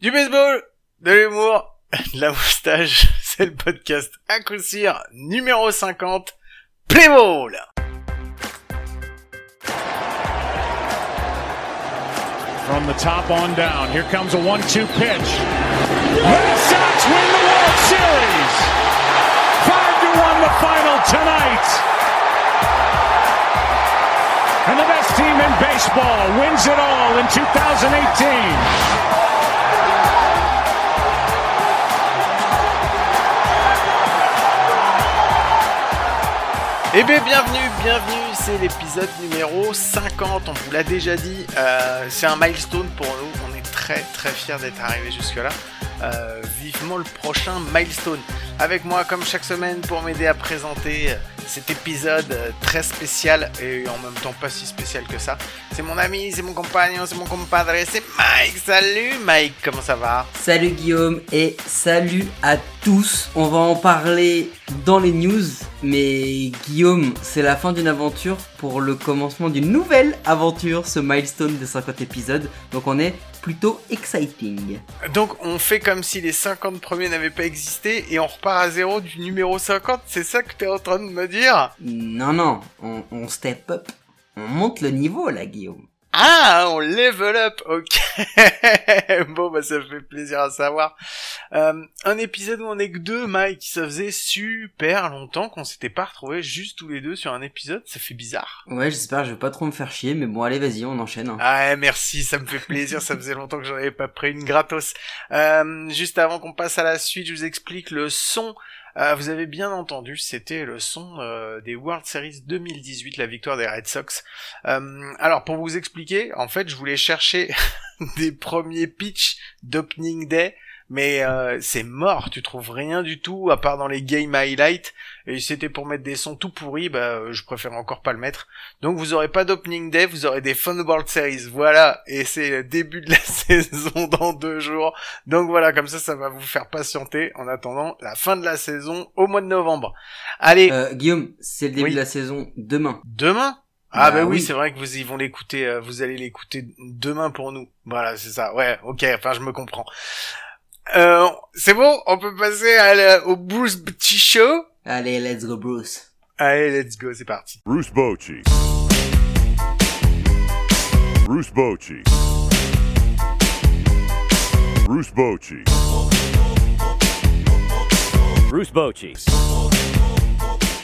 Du baseball, de l'humour, de la moustache, c'est le podcast à coup sûr numéro 50, Play Ball From the top on down, here comes a 1-2 pitch. Red Sox win the World Series! 5-1 the final tonight! And the best team in baseball wins it all in 2018. Eh bien bienvenue, bienvenue, c'est l'épisode numéro 50, on vous l'a déjà dit, euh, c'est un milestone pour nous, on est très très fiers d'être arrivé jusque là. Euh, vivement le prochain milestone. Avec moi comme chaque semaine pour m'aider à présenter euh, cet épisode euh, très spécial et en même temps pas si spécial que ça. C'est mon ami, c'est mon compagnon, c'est mon compadre, c'est Mike. Salut Mike, comment ça va? Salut Guillaume et salut à tous. On va en parler dans les news, mais Guillaume, c'est la fin d'une aventure pour le commencement d'une nouvelle aventure, ce milestone de 50 épisodes. Donc on est plutôt exciting. Donc on fait comme si les 50 premiers n'avaient pas existé et on repart à zéro du numéro 50, c'est ça que t'es en train de me dire? Non, non, on, on step up. On monte le niveau là, Guillaume. Ah, on level up, ok. bon, bah ça fait plaisir à savoir. Euh, un épisode où on est que deux, Mike. Ça faisait super longtemps qu'on s'était pas retrouvés juste tous les deux sur un épisode. Ça fait bizarre. Ouais, j'espère, je vais pas trop me faire chier, mais bon, allez, vas-y, on enchaîne. hein. Ah, merci, ça me fait plaisir. ça faisait longtemps que j'en avais pas pris une gratos. Euh, juste avant qu'on passe à la suite, je vous explique le son. Euh, vous avez bien entendu, c'était le son euh, des World Series 2018, la victoire des Red Sox. Euh, alors pour vous expliquer, en fait, je voulais chercher des premiers pitchs d'opening day, mais euh, c'est mort, tu trouves rien du tout à part dans les game highlights. Et c'était pour mettre des sons tout pourris, bah euh, je préfère encore pas le mettre. Donc vous aurez pas d'opening day, vous aurez des Fun World Series, voilà. Et c'est le début de la saison dans deux jours. Donc voilà, comme ça, ça va vous faire patienter en attendant la fin de la saison au mois de novembre. Allez, Euh, Guillaume, c'est le début Oui. de la saison demain. demain? Ah bah, Bah oui, oui. c'est vrai que vous y vont l'écouter, euh, vous allez l'écouter demain pour nous. Voilà, c'est ça. Ouais, ok, enfin je me comprends. Euh, c'est bon, on peut passer à la- au Bruce Petit Show. Allez, let's go Bruce. Allez, let's go, c'est parti. Bruce Bochy. Bruce Bochy. Bruce Bochy. Bruce Bochy.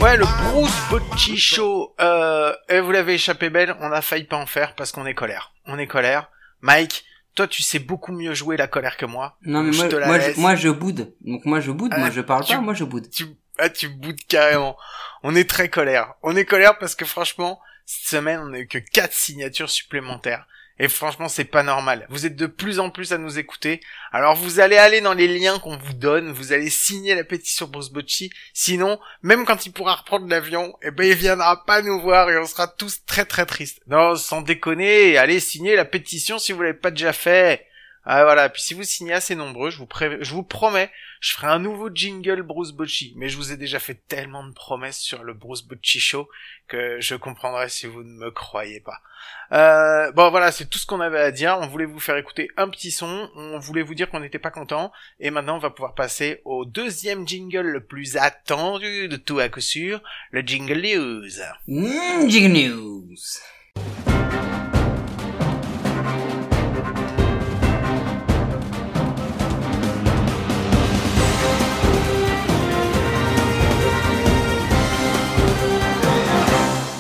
Ouais, le Bruce Bocci Show. Euh, et vous l'avez échappé belle, on a failli pas en faire parce qu'on est colère. On est colère. Mike, toi tu sais beaucoup mieux jouer la colère que moi. Non mais moi, je, moi je boude. Donc moi je boude, Ah, moi je parle tu- pas, moi je boude. tu, ah, tu boudes carrément. On est très colère. On est colère parce que franchement, cette semaine, on a eu que quatre signatures supplémentaires. Et franchement, c'est pas normal. Vous êtes de plus en plus à nous écouter. Alors vous allez aller dans les liens qu'on vous donne, vous allez signer la pétition Bruce Bocci. Sinon, même quand il pourra reprendre l'avion, eh ben il viendra pas nous voir et on sera tous très très tristes. Non, sans déconner, allez signer la pétition si vous l'avez pas déjà fait. Ah voilà, puis si vous signez assez nombreux, je vous, promets, je ferai un nouveau jingle Bruce Bocci. Mais je vous ai déjà fait tellement de promesses sur le Bruce Bocci Show que je comprendrai si vous ne me croyez pas. Euh, bon voilà, c'est tout ce qu'on avait à dire. On voulait vous faire écouter un petit son, on voulait vous dire qu'on n'était pas content, et maintenant on va pouvoir passer au deuxième jingle le plus attendu de tout à coup sûr, le jingle news. Mm, Jig News.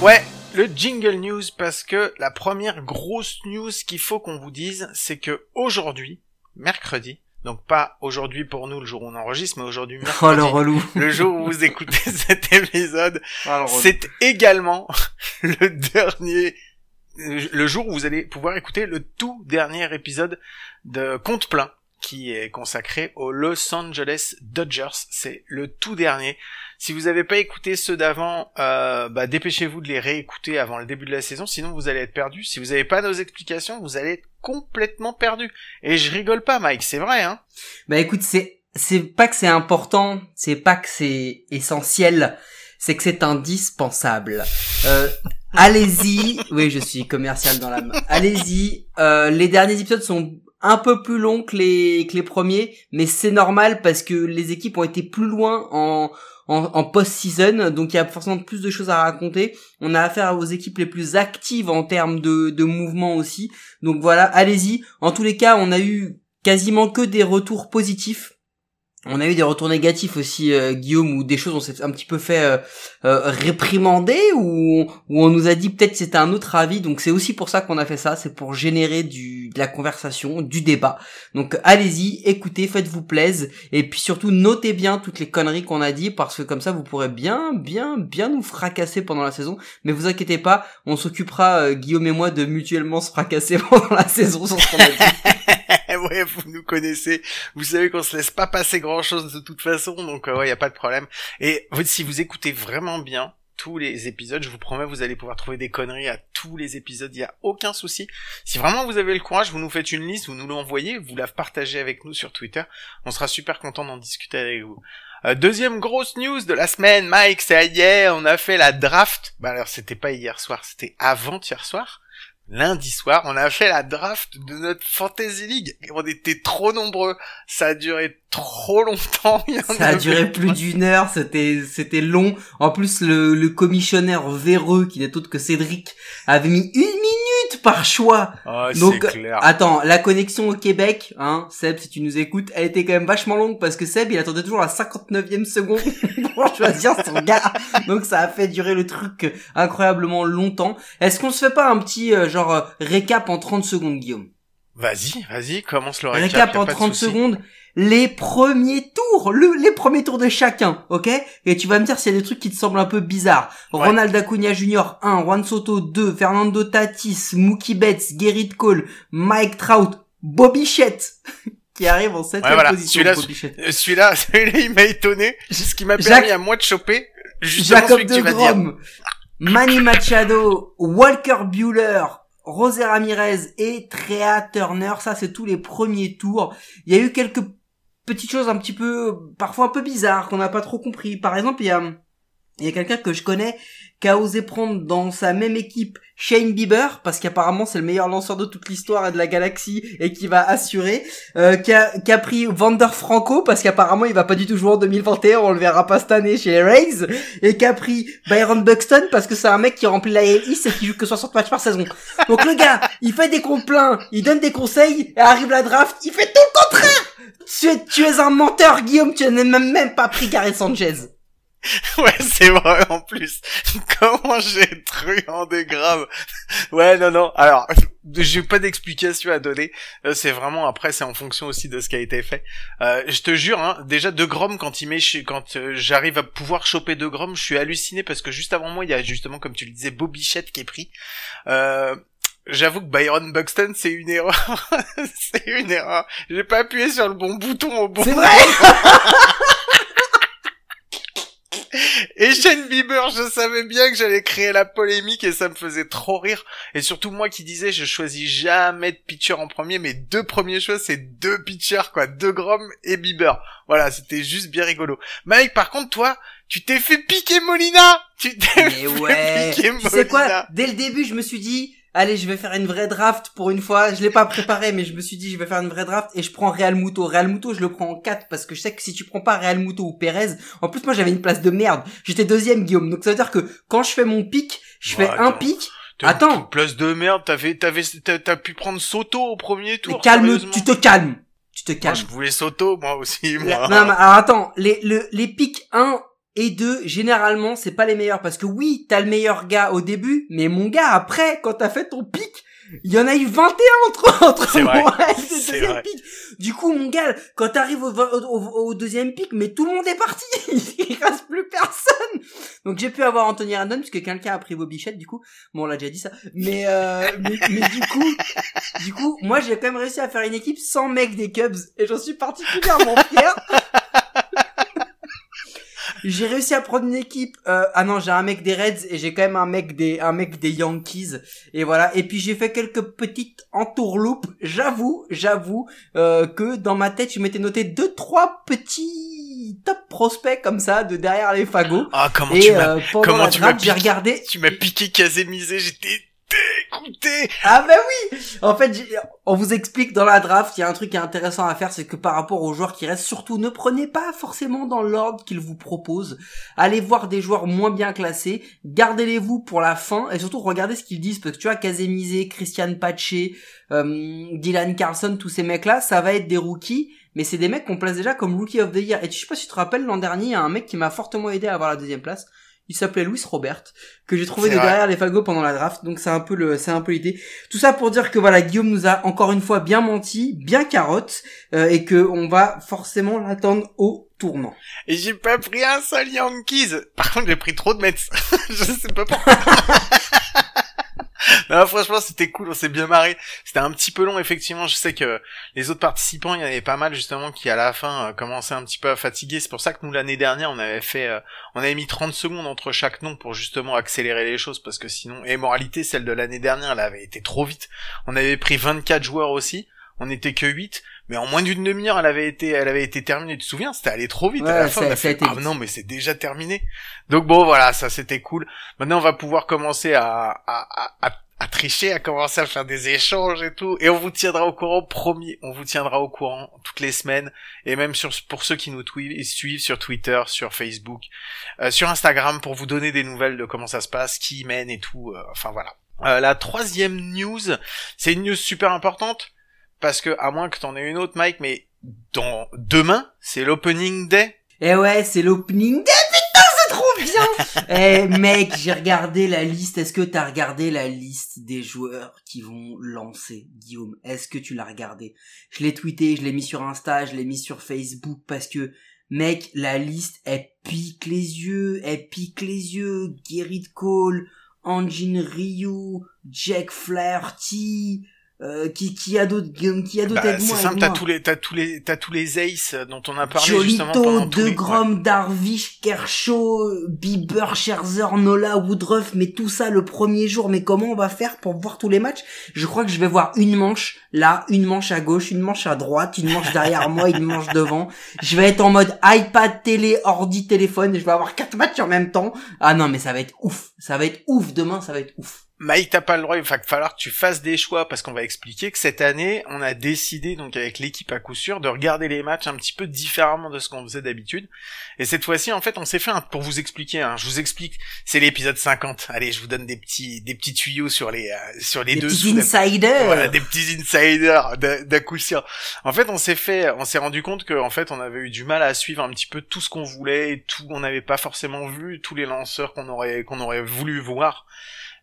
Ouais, le jingle news parce que la première grosse news qu'il faut qu'on vous dise, c'est que aujourd'hui, mercredi, donc pas aujourd'hui pour nous le jour où on enregistre, mais aujourd'hui Oh mercredi, le relou. le jour où vous écoutez cet épisode, Oh, relou. c'est également le dernier, le jour où vous allez pouvoir écouter le tout dernier épisode de Compte plein qui est consacré aux Los Angeles Dodgers. C'est le tout dernier. Si vous n'avez pas écouté ceux d'avant, euh, bah, dépêchez-vous de les réécouter avant le début de la saison, sinon vous allez être perdu. Si vous n'avez pas nos explications, vous allez être complètement perdu. Et je rigole pas, Mike, c'est vrai, hein. Bah écoute, c'est c'est pas que c'est important, c'est pas que c'est essentiel, c'est que c'est indispensable. Euh, allez-y, oui, je suis commercial dans la main. Allez-y, euh, les derniers épisodes sont un peu plus long que les que les premiers, mais c'est normal parce que les équipes ont été plus loin en en, post-season, donc il y a forcément plus de choses à raconter. On a affaire aux équipes les plus actives en termes de, de mouvement aussi. Donc voilà, allez-y. En tous les cas, on a eu quasiment que des retours positifs on a eu des retours négatifs aussi, euh, Guillaume, ou des choses on s'est un petit peu fait euh, euh, réprimander, ou, on nous a dit peut-être c'était un autre avis. Donc c'est aussi pour ça qu'on a fait ça, c'est pour générer du, de la conversation, du débat. Donc allez-y, écoutez, faites-vous plaisir, et puis surtout notez bien toutes les conneries qu'on a dit, parce que comme ça vous pourrez bien, bien, bien nous fracasser pendant la saison. Mais vous inquiétez pas, on s'occupera, Guillaume et moi, de mutuellement se fracasser pendant la saison sur ce qu'on a dit. vous nous connaissez. Vous savez qu'on se laisse pas passer grand chose de toute façon, donc euh, ouais, y a pas de problème. Et si vous écoutez vraiment bien tous les épisodes, je vous promets, vous allez pouvoir trouver des conneries à tous les épisodes, il y a aucun souci. Si vraiment vous avez le courage, vous nous faites une liste, vous nous l'envoyez, vous la partagez avec nous sur Twitter. On sera super content d'en discuter avec vous. Euh, deuxième grosse news de la semaine, Mike, c'est hier, on a fait la draft. Bah alors c'était pas hier soir, c'était avant-hier soir lundi soir, on a fait la draft de notre Fantasy League. On était trop nombreux. Ça a duré trop longtemps. Ça a duré plus d'une heure. C'était, c'était long. En plus, le, le commissionnaire véreux, qui n'est autre que Cédric, avait mis une minute par choix. Oh, Donc, clair. attends, la connexion au Québec, hein, Seb, si tu nous écoutes, elle était quand même vachement longue parce que Seb, il attendait toujours la 59e seconde pour choisir son gars. Donc, ça a fait durer le truc incroyablement longtemps. Est-ce qu'on se fait pas un petit, euh, genre, euh, récap en 30 secondes, Guillaume? Vas-y, vas-y, commence le récap. Récap en 30 secondes les premiers tours, le, les premiers tours de chacun, ok? Et tu vas me dire s'il y a des trucs qui te semblent un peu bizarres. Ronald Acuna Jr. 1, Juan Soto 2, Fernando Tatis, Mookie Betts, Gerrit Cole, Mike Trout, Bobby Shett, qui arrive en 7 ouais, position. Celui-là, celui-là, celui-là, il m'a étonné. Ce qui m'a permis à moi de choper Jacob de Grom, Manny Machado, Walker Bueller, Rosé Ramirez et Trea Turner, ça c'est tous les premiers tours. Il y a eu quelques petites choses un petit peu, parfois un peu bizarres, qu'on n'a pas trop compris. Par exemple, il y a, il y a quelqu'un que je connais qui a osé prendre dans sa même équipe Shane Bieber parce qu'apparemment c'est le meilleur lanceur de toute l'histoire et de la galaxie et qui va assurer euh, qui, a, pris Vander Franco parce qu'apparemment il va pas du tout jouer en 2021 on le verra pas cette année chez les Rays et qui a pris Byron Buxton parce que c'est un mec qui remplit la East et qui joue que 60 matchs par saison. Donc le gars il fait des complins il donne des conseils et arrive la draft il fait tout le contraire! Tu es, un menteur Guillaume tu n'as même, même pas pris Gareth Sanchez ouais, c'est vrai en plus. Comment j'ai truandé grave. Ouais, non, non. Alors, j'ai pas d'explication à donner. Euh, c'est vraiment après, c'est en fonction aussi de ce qui a été fait. Euh, je te jure, hein, déjà de Grom quand il met, quand euh, j'arrive à pouvoir choper de Grom, je suis halluciné parce que juste avant moi, il y a justement, comme tu le disais, Bobichette qui est pris. Euh, J'avoue que Byron Buxton, c'est une erreur. c'est une erreur. J'ai pas appuyé sur le bon bouton au bon vrai? Et Shane Bieber, je savais bien que j'allais créer la polémique et ça me faisait trop rire. Et surtout moi qui disais, je choisis jamais de pitcher en premier, mes deux premiers choix c'est deux pitchers quoi, deux Grom et Bieber. Voilà, c'était juste bien rigolo. Mike, par contre toi, tu t'es fait piquer Molina. Tu t'es fait ouais. piquer Molina. Tu sais quoi? Dès le début, je me suis dit allez, je vais faire une vraie draft pour une fois. Je l'ai pas préparé, mais je me suis dit, je vais faire une vraie draft et je prends Real Muto. Real Muto, je le prends en 4 parce que je sais que si tu prends pas Real Muto ou Perez, en plus, moi, j'avais une place de merde. J'étais deuxième, Guillaume. Donc, ça veut dire que quand je fais mon pic, je fais un pic. Attends. Place de merde, t'avais, t'avais, t'as pu prendre Soto au premier tour. calme, tu te calmes. Tu te calmes. Moi, je voulais Soto, moi aussi, moi. Non, mais alors attends, les, le, les pics 1 et deux, généralement, c'est pas les meilleurs parce que oui, t'as le meilleur gars au début, mais mon gars, après, quand t'as fait ton pic, il y en a eu 21 entre, entre moi et le deuxième pic. Du coup, mon gars, quand t'arrives au, au, au, deuxième pic, mais tout le monde est parti. il reste plus personne. Donc j'ai pu avoir Anthony Randon puisque quelqu'un a pris vos bichettes, du coup. Bon, on l'a déjà dit ça. Mais, euh, mais, mais, du coup, du coup, moi j'ai quand même réussi à faire une équipe sans mec des Cubs et j'en suis particulièrement fier j'ai réussi à prendre une équipe. Euh, ah non, j'ai un mec des Reds et j'ai quand même un mec des un mec des Yankees. Et voilà. Et puis j'ai fait quelques petites entourloupes. J'avoue, j'avoue euh, que dans ma tête, je m'étais noté deux trois petits top prospects comme ça de derrière les fagots. Ah comment tu m'as euh, comment tu m'as j'ai regardé. Tu m'as piqué Casémisé. J'étais Ah bah oui En fait, on vous explique dans la draft, il y a un truc qui est intéressant à faire, c'est que par rapport aux joueurs qui restent, surtout ne prenez pas forcément dans l'ordre qu'ils vous proposent. Allez voir des joueurs moins bien classés, gardez-les-vous pour la fin, et surtout regardez ce qu'ils disent, parce que tu vois, Kazemizé, Christian Pache, euh, Dylan Carlson, tous ces mecs-là, ça va être des rookies, mais c'est des mecs qu'on place déjà comme Rookie of the Year. Et je sais pas si tu te rappelles, l'an dernier, il y a un mec qui m'a fortement aidé à avoir la deuxième place. Il s'appelait Louis Robert, que j'ai trouvé de derrière les fagos pendant la draft, donc c'est un peu le, c'est un peu l'idée. Tout ça pour dire que voilà, Guillaume nous a encore une fois bien menti, bien carotte, euh, et que on va forcément l'attendre au tournant. Et j'ai pas pris un seul Yankees. Par contre, j'ai pris trop de Mets. je sais pas pourquoi. franchement, c'était cool, on s'est bien marré. C'était un petit peu long, effectivement. Je sais que les autres participants, il y en avait pas mal, justement, qui, à la fin, euh, commençaient un petit peu à fatiguer. C'est pour ça que nous, l'année dernière, on avait fait, euh, on avait mis 30 secondes entre chaque nom pour justement accélérer les choses, parce que sinon, et moralité, celle de l'année dernière, elle avait été trop vite. On avait pris 24 joueurs aussi. On n'était que 8, mais en moins d'une demi-heure, elle avait été, elle avait été terminée. Tu te souviens, c'était allé trop vite. à la fin, on a fait, ah non, mais c'est déjà terminé. Donc bon, voilà, ça c'était cool. Maintenant, on va pouvoir commencer à, à, à, à, tricher, à commencer à faire des échanges et tout. Et on vous tiendra au courant, promis. On vous tiendra au courant toutes les semaines. Et même sur, pour ceux qui nous suivent sur Twitter, sur Facebook, euh, sur Instagram, pour vous donner des nouvelles de comment ça se passe, qui y mène et tout. euh, enfin voilà. Euh, la troisième news, c'est une news super importante parce que à moins que t'en aies une autre, Mike, mais dans demain, c'est l'opening day. Eh ouais, c'est l'opening day, putain, c'est trop bien. Eh mec, j'ai regardé la liste, est-ce que t'as regardé la liste des joueurs qui vont lancer, Guillaume? Est-ce que tu l'as regardé? Je l'ai tweeté, je l'ai mis sur Insta, je l'ai mis sur Facebook, parce que, mec, la liste, elle pique les yeux, elle pique les yeux, Gerrit Cole, Anjin Ryu, Jack Flaherty, euh, qui, qui a d'autres, qui a d'autres Bah, c'est simple, t'as tous les, t'as tous les, t'as tous les aces dont on a parlé justement pendant Jolito, De les- Grom, Darvish, Kershaw, Bieber, Scherzer, Nola, Woodruff, mais tout ça le premier jour. Mais comment on va faire pour voir tous les matchs? Je crois que je vais voir une manche là, une manche à gauche, une manche à droite, une manche derrière moi, une manche devant. Je vais être en mode iPad, télé, ordi, téléphone. Et je vais avoir quatre matchs en même temps. Ah non, mais ça va être ouf. Ça va être ouf. Demain, ça va être ouf. Mike, t'as pas le droit, il va falloir que tu fasses des choix parce qu'on va expliquer que cette année, on a décidé, donc avec l'équipe à coup sûr, de regarder les matchs un petit peu différemment de ce qu'on faisait d'habitude. Et cette fois-ci, en fait, on s'est fait un, pour vous expliquer, hein, je vous explique, c'est l'épisode 50. Allez, je vous donne des petits, des petits tuyaux sur les, euh, sur les Des deux petits insiders. Voilà, des petits insiders d'un coup sûr. En fait, on s'est fait, on s'est rendu compte que, en fait, on avait eu du mal à suivre un petit peu tout ce qu'on voulait, tout, on n'avait pas forcément vu tous les lanceurs qu'on aurait, qu'on aurait voulu voir.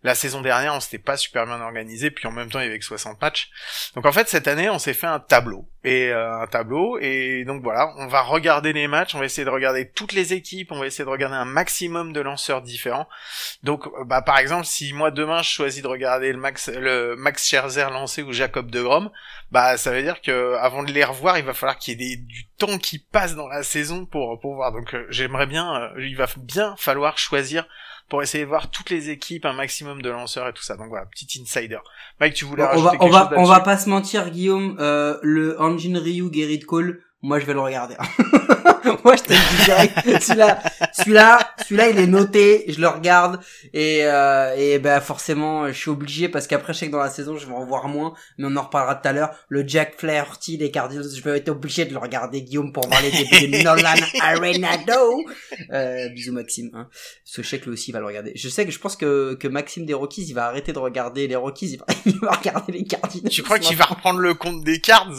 La saison dernière, on s'était pas super bien organisé, puis en même temps, il y avait que 60 matchs. Donc en fait, cette année, on s'est fait un tableau. Et euh, un tableau, et donc voilà, on va regarder les matchs, on va essayer de regarder toutes les équipes, on va essayer de regarder un maximum de lanceurs différents. Donc, euh, bah, par exemple, si moi demain je choisis de regarder le Max, le Max Scherzer lancé ou Jacob de Grom, bah, ça veut dire que avant de les revoir, il va falloir qu'il y ait du temps qui passe dans la saison pour pour voir. Donc, euh, j'aimerais bien, il va bien falloir choisir pour essayer de voir toutes les équipes, un maximum de lanceurs et tout ça. Donc voilà, petit insider. Mike, tu voulais on rajouter va, on va, chose on va pas se mentir, Guillaume. Euh, le Anjin Ryu, Gerrit Cole, moi je vais le regarder. moi je te dis direct. celui-là, celui-là, celui-là, il est noté. Je le regarde et euh, et ben forcément, je suis obligé parce qu'après je sais que dans la saison je vais en voir moins, mais on en reparlera tout à l'heure. Le Jack Flaherty des Cardinals, je vais être obligé de le regarder, Guillaume, pour voir les débuts de Nolan Arenado. Euh, bisous Maxime. Hein. Parce que je sais que lui aussi il va le regarder. Je sais que je pense que que Maxime des Rockies, il va arrêter de regarder les Rockies, il va, il va regarder les Cardinals. Tu crois qu'il va reprendre le compte des cards?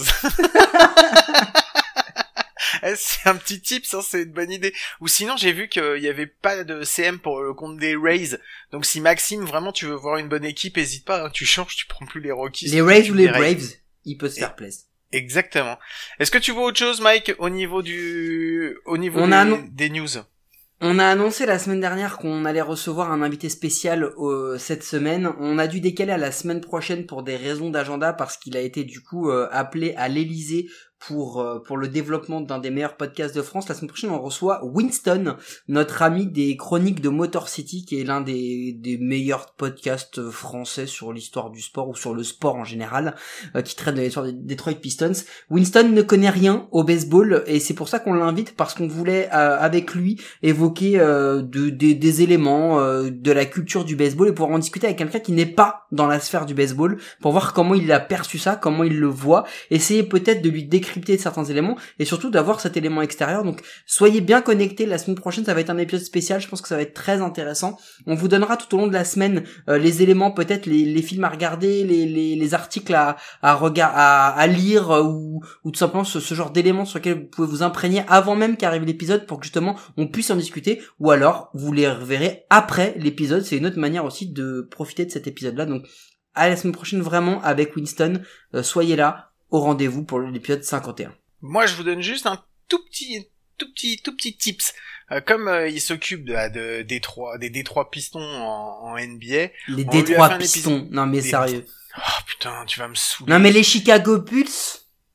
C'est un petit tip, ça c'est une bonne idée. Ou sinon j'ai vu qu'il y avait pas de CM pour le compte des Rays. Donc si Maxime vraiment tu veux voir une bonne équipe, hésite pas, hein, tu changes, tu prends plus les Rockies. Les Rays ou les Rays. Braves, il peut se faire plaisir. Exactement. Est-ce que tu vois autre chose, Mike, au niveau du, au niveau On des, a non- des news? On a annoncé la semaine dernière qu'on allait recevoir un invité spécial euh, cette semaine. On a dû décaler à la semaine prochaine pour des raisons d'agenda parce qu'il a été du coup euh, appelé à l'Elysée pour euh, pour le développement d'un des meilleurs podcasts de France. La semaine prochaine, on reçoit Winston, notre ami des chroniques de Motor City, qui est l'un des, des meilleurs podcasts français sur l'histoire du sport ou sur le sport en général, euh, qui traite de l'histoire des Detroit Pistons. Winston ne connaît rien au baseball et c'est pour ça qu'on l'invite parce qu'on voulait euh, avec lui évoquer de, des éléments de la culture du baseball et pouvoir en discuter avec quelqu'un qui n'est pas dans la sphère du baseball pour voir comment il a perçu ça, comment il le voit, essayer peut-être de lui décrypter certains éléments et surtout d'avoir cet élément extérieur. Donc soyez bien connectés, la semaine prochaine ça va être un épisode spécial, je pense que ça va être très intéressant. On vous donnera tout au long de la semaine euh, les éléments, peut-être les, les, films à regarder, les, les, les articles à, à, à, à lire euh, ou, ou tout simplement ce, ce genre d'éléments sur lesquels vous pouvez vous imprégner avant même qu'arrive l'épisode pour que justement on puisse en discuter ou alors vous les reverrez après l'épisode. C'est une autre manière aussi de profiter de cet épisode là. Donc à la semaine prochaine vraiment avec Winston. Euh, soyez là au rendez-vous pour l'épisode 51. Moi, je vous donne juste un tout petit, tout petit, tout petit tips. Euh, comme euh, il s'occupe de, de, des trois, des Détroits Pistons en, en NBA. Les Détroits Pistons. Non mais sérieux. Oh putain, tu vas me saouler. Non mais les Chicago Bulls,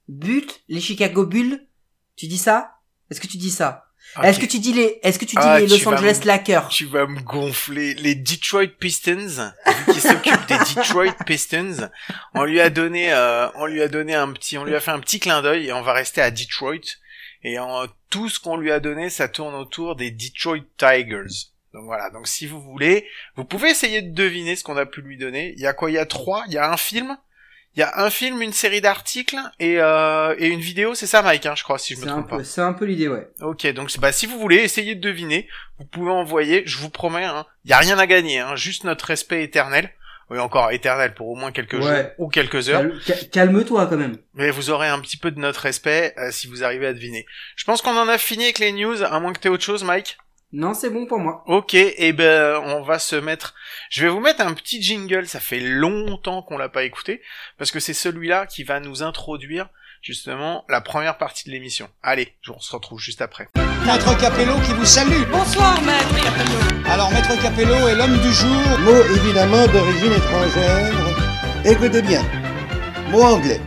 Bulls, les Chicago Bulls, tu dis ça? Est-ce que tu dis ça? Est-ce que tu dis les, est-ce que tu dis Ah, les Los Angeles Lakers? Tu vas me gonfler. Les Detroit Pistons, vu qu'il s'occupe des Detroit Pistons, on lui a donné, euh, on lui a donné un petit, on lui a fait un petit clin d'œil et on va rester à Detroit. Et en, tout ce qu'on lui a donné, ça tourne autour des Detroit Tigers. Donc voilà. Donc si vous voulez, vous pouvez essayer de deviner ce qu'on a pu lui donner. Il y a quoi? Il y a trois? Il y a un film? Il y a un film, une série d'articles et, euh, et une vidéo. C'est ça, Mike, hein, je crois, si je me trompe pas. peu, c'est un peu l'idée, ouais. Ok, donc bah si vous voulez essayer de deviner, vous pouvez envoyer. Je vous promets, hein, y a rien à gagner, hein, juste notre respect éternel. Oui, encore éternel pour au moins quelques Ouais. jours ou quelques heures. Cal- cal- Calme-toi quand même. Mais vous aurez un petit peu de notre respect euh, si vous arrivez à deviner. Je pense qu'on en a fini avec les news, à moins que t'aies autre chose, Mike? Non, c'est bon pour moi. Ok, et ben on va se mettre. Je vais vous mettre un petit jingle. Ça fait longtemps qu'on l'a pas écouté parce que c'est celui-là qui va nous introduire justement la première partie de l'émission. Allez, je- on se retrouve juste après. Maître Capello qui vous salue. Bonsoir, maître Capello. Alors, Maître Capello est l'homme du jour. Mot évidemment d'origine étrangère. Écoutez bien. Mot anglais.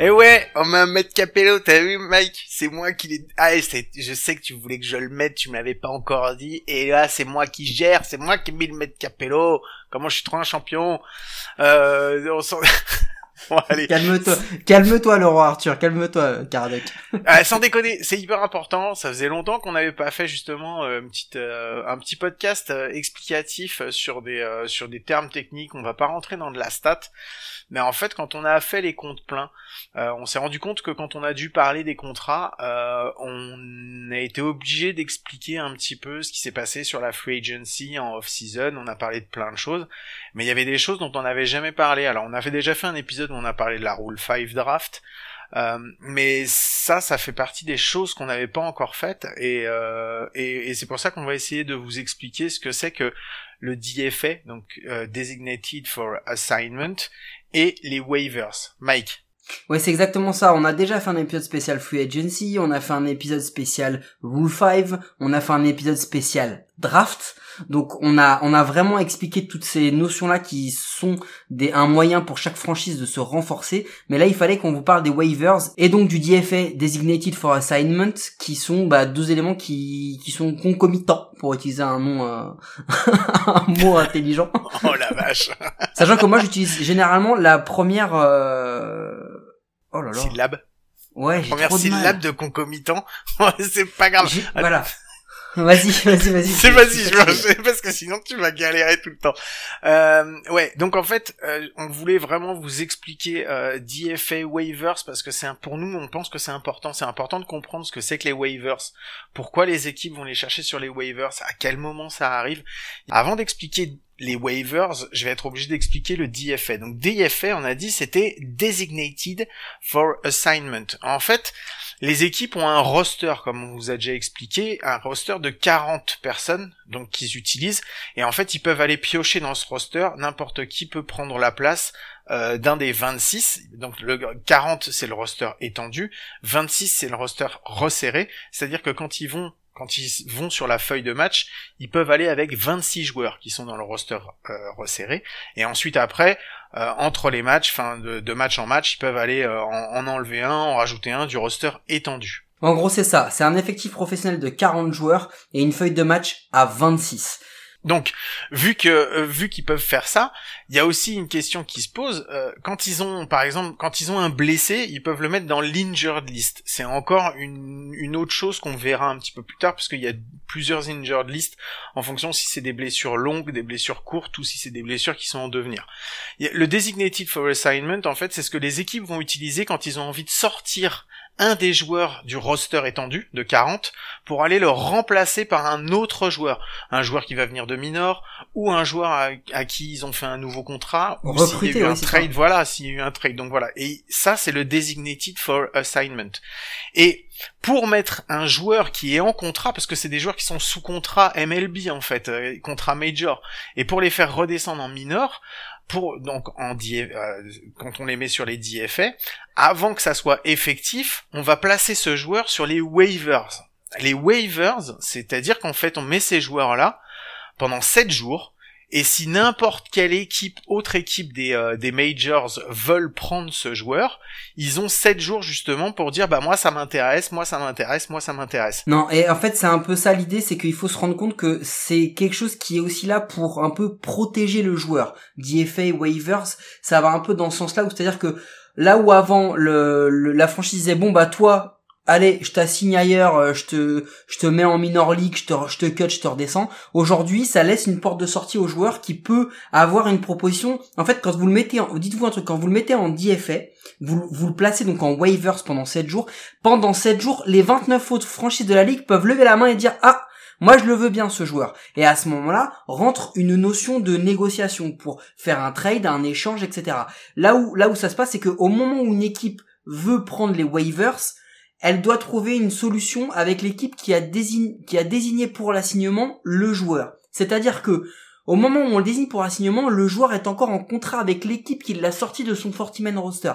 Eh ouais, on met un mètre capello, t'as vu Mike? C'est moi qui l'ai... Ah, je sais que tu voulais que je le mette, tu me l'avais pas encore dit, et là c'est moi qui gère, c'est moi qui ai mis le mètre capello, comment je suis trop un champion? Euh, on Bon, allez. Calme-toi, calme-toi, le roi Arthur, calme-toi, Kardec. Ah, sans déconner, c'est hyper important. Ça faisait longtemps qu'on n'avait pas fait justement euh, une petite, euh, un petit podcast euh, explicatif sur des sur des termes techniques. On va pas rentrer dans de la stat, mais en fait, quand on a fait les comptes pleins, on s'est rendu compte que quand on a dû parler des contrats, on a été obligé d'expliquer un petit peu ce qui s'est passé sur la free agency en off season. On a parlé de plein de choses, mais il y avait des choses dont on n'avait jamais parlé. Alors, on avait déjà fait un épisode on a parlé de la rule 5 draft. Euh, mais ça, ça fait partie des choses qu'on n'avait pas encore faites et, euh, et, et c'est pour ça qu'on va essayer de vous expliquer ce que c'est que le DFA, donc euh, Designated for Assignment, et les waivers. Mike. Ouais, c'est exactement ça. On a déjà fait un épisode spécial Free Agency, on a fait un épisode spécial Rule 5, on a fait un épisode spécial Draft. Donc on a on a vraiment expliqué toutes ces notions là qui sont des un moyen pour chaque franchise de se renforcer. Mais là il fallait qu'on vous parle des waivers et donc du DFA Designated for Assignment qui sont bah, deux éléments qui qui sont concomitants pour utiliser un nom euh, un mot intelligent. Oh la vache. Sachant que moi j'utilise généralement la première euh... oh là là. Syllabe. Ouais, j'ai Première trop de syllabe de concomitant. C'est pas grave. Voilà. Vas-y, vas-y, vas-y. C'est vas-y, je vais. parce que sinon tu vas galérer tout le temps. Euh, ouais, donc en fait, euh, on voulait vraiment vous expliquer euh, DFA waivers parce que c'est un, pour nous, on pense que c'est important. C'est important de comprendre ce que c'est que les waivers, pourquoi les équipes vont les chercher sur les waivers, à quel moment ça arrive? Avant d'expliquer les waivers, je vais être obligé d'expliquer le DFA. Donc DFA, on a dit, c'était Designated for Assignment. En fait, les équipes ont un roster, comme on vous a déjà expliqué, un roster de 40 personnes, donc qu'ils utilisent, et en fait ils peuvent aller piocher dans ce roster, n'importe qui peut prendre la place euh, d'un des 26, donc le 40 c'est le roster étendu, 26 c'est le roster resserré, c'est-à-dire que quand ils vont quand ils vont sur la feuille de match, ils peuvent aller avec 26 joueurs qui sont dans le roster euh, resserré. Et ensuite après, euh, entre les matchs, enfin de, de, match en match, ils peuvent aller euh, en, en, enlever un, en rajouter un du roster étendu. En gros, c'est ça. C'est un effectif professionnel de 40 joueurs et une feuille de match à 26. Donc, vu que euh, vu qu'ils peuvent faire ça, il y a aussi une question qui se pose euh, quand ils ont, par exemple, quand ils ont un blessé, ils peuvent le mettre dans l'injured list. C'est encore une, une autre chose qu'on verra un petit peu plus tard, parce qu'il y a plusieurs injured list en fonction si c'est des blessures longues, des blessures courtes, ou si c'est des blessures qui sont en devenir. Le designated for assignment, en fait, c'est ce que les équipes vont utiliser quand ils ont envie de sortir un des joueurs du roster étendu de 40 pour aller le remplacer par un autre joueur, un joueur qui va venir de minor ou un joueur à, qui ils ont fait un nouveau contrat ou s'il y a eu un trade, voilà, s'il y a eu un trade. Donc voilà, et ça c'est le designated for assignment. Et pour mettre un joueur qui est en contrat, parce que c'est des joueurs qui sont sous contrat MLB en fait, euh, contrat major, et pour les faire redescendre en minor, pour donc en euh, quand on les met sur les DFA, avant que ça soit effectif, on va placer ce joueur sur les waivers. Les waivers, c'est-à-dire qu'en fait on met ces joueurs là pendant 7 jours et si n'importe quelle équipe, autre équipe des, euh, des majors veulent prendre ce joueur, ils ont 7 jours justement pour dire bah moi ça m'intéresse, moi ça m'intéresse, moi ça m'intéresse. Non, et en fait c'est un peu ça l'idée, c'est qu'il faut se rendre compte que c'est quelque chose qui est aussi là pour un peu protéger le joueur. DFA, waivers, ça va un peu dans ce sens-là, c'est-à-dire que là où avant le, la franchise disait bon bah toi allez, je t'assigne ailleurs, euh, je te, je te mets en minor league, je te, je te cut, je te redescends. Aujourd'hui, ça laisse une porte de sortie au joueur qui peut avoir une proposition. En fait, quand vous le mettez en, dites-vous un truc, quand vous le mettez en DFA, vous, vous le placez donc en waivers pendant 7 jours. Pendant 7 jours, les 29 autres franchises de la ligue peuvent lever la main et dire, ah, moi, je le veux bien, ce joueur. Et à ce moment-là, rentre une notion de négociation pour faire un trade, un échange, etc. Là où, là où ça se passe, c'est qu'au moment où une équipe veut prendre les waivers, elle doit trouver une solution avec l'équipe qui a désigné, pour l'assignement le joueur. C'est-à-dire que, au moment où on le désigne pour l'assignement, le joueur est encore en contrat avec l'équipe qui l'a sorti de son 40 roster.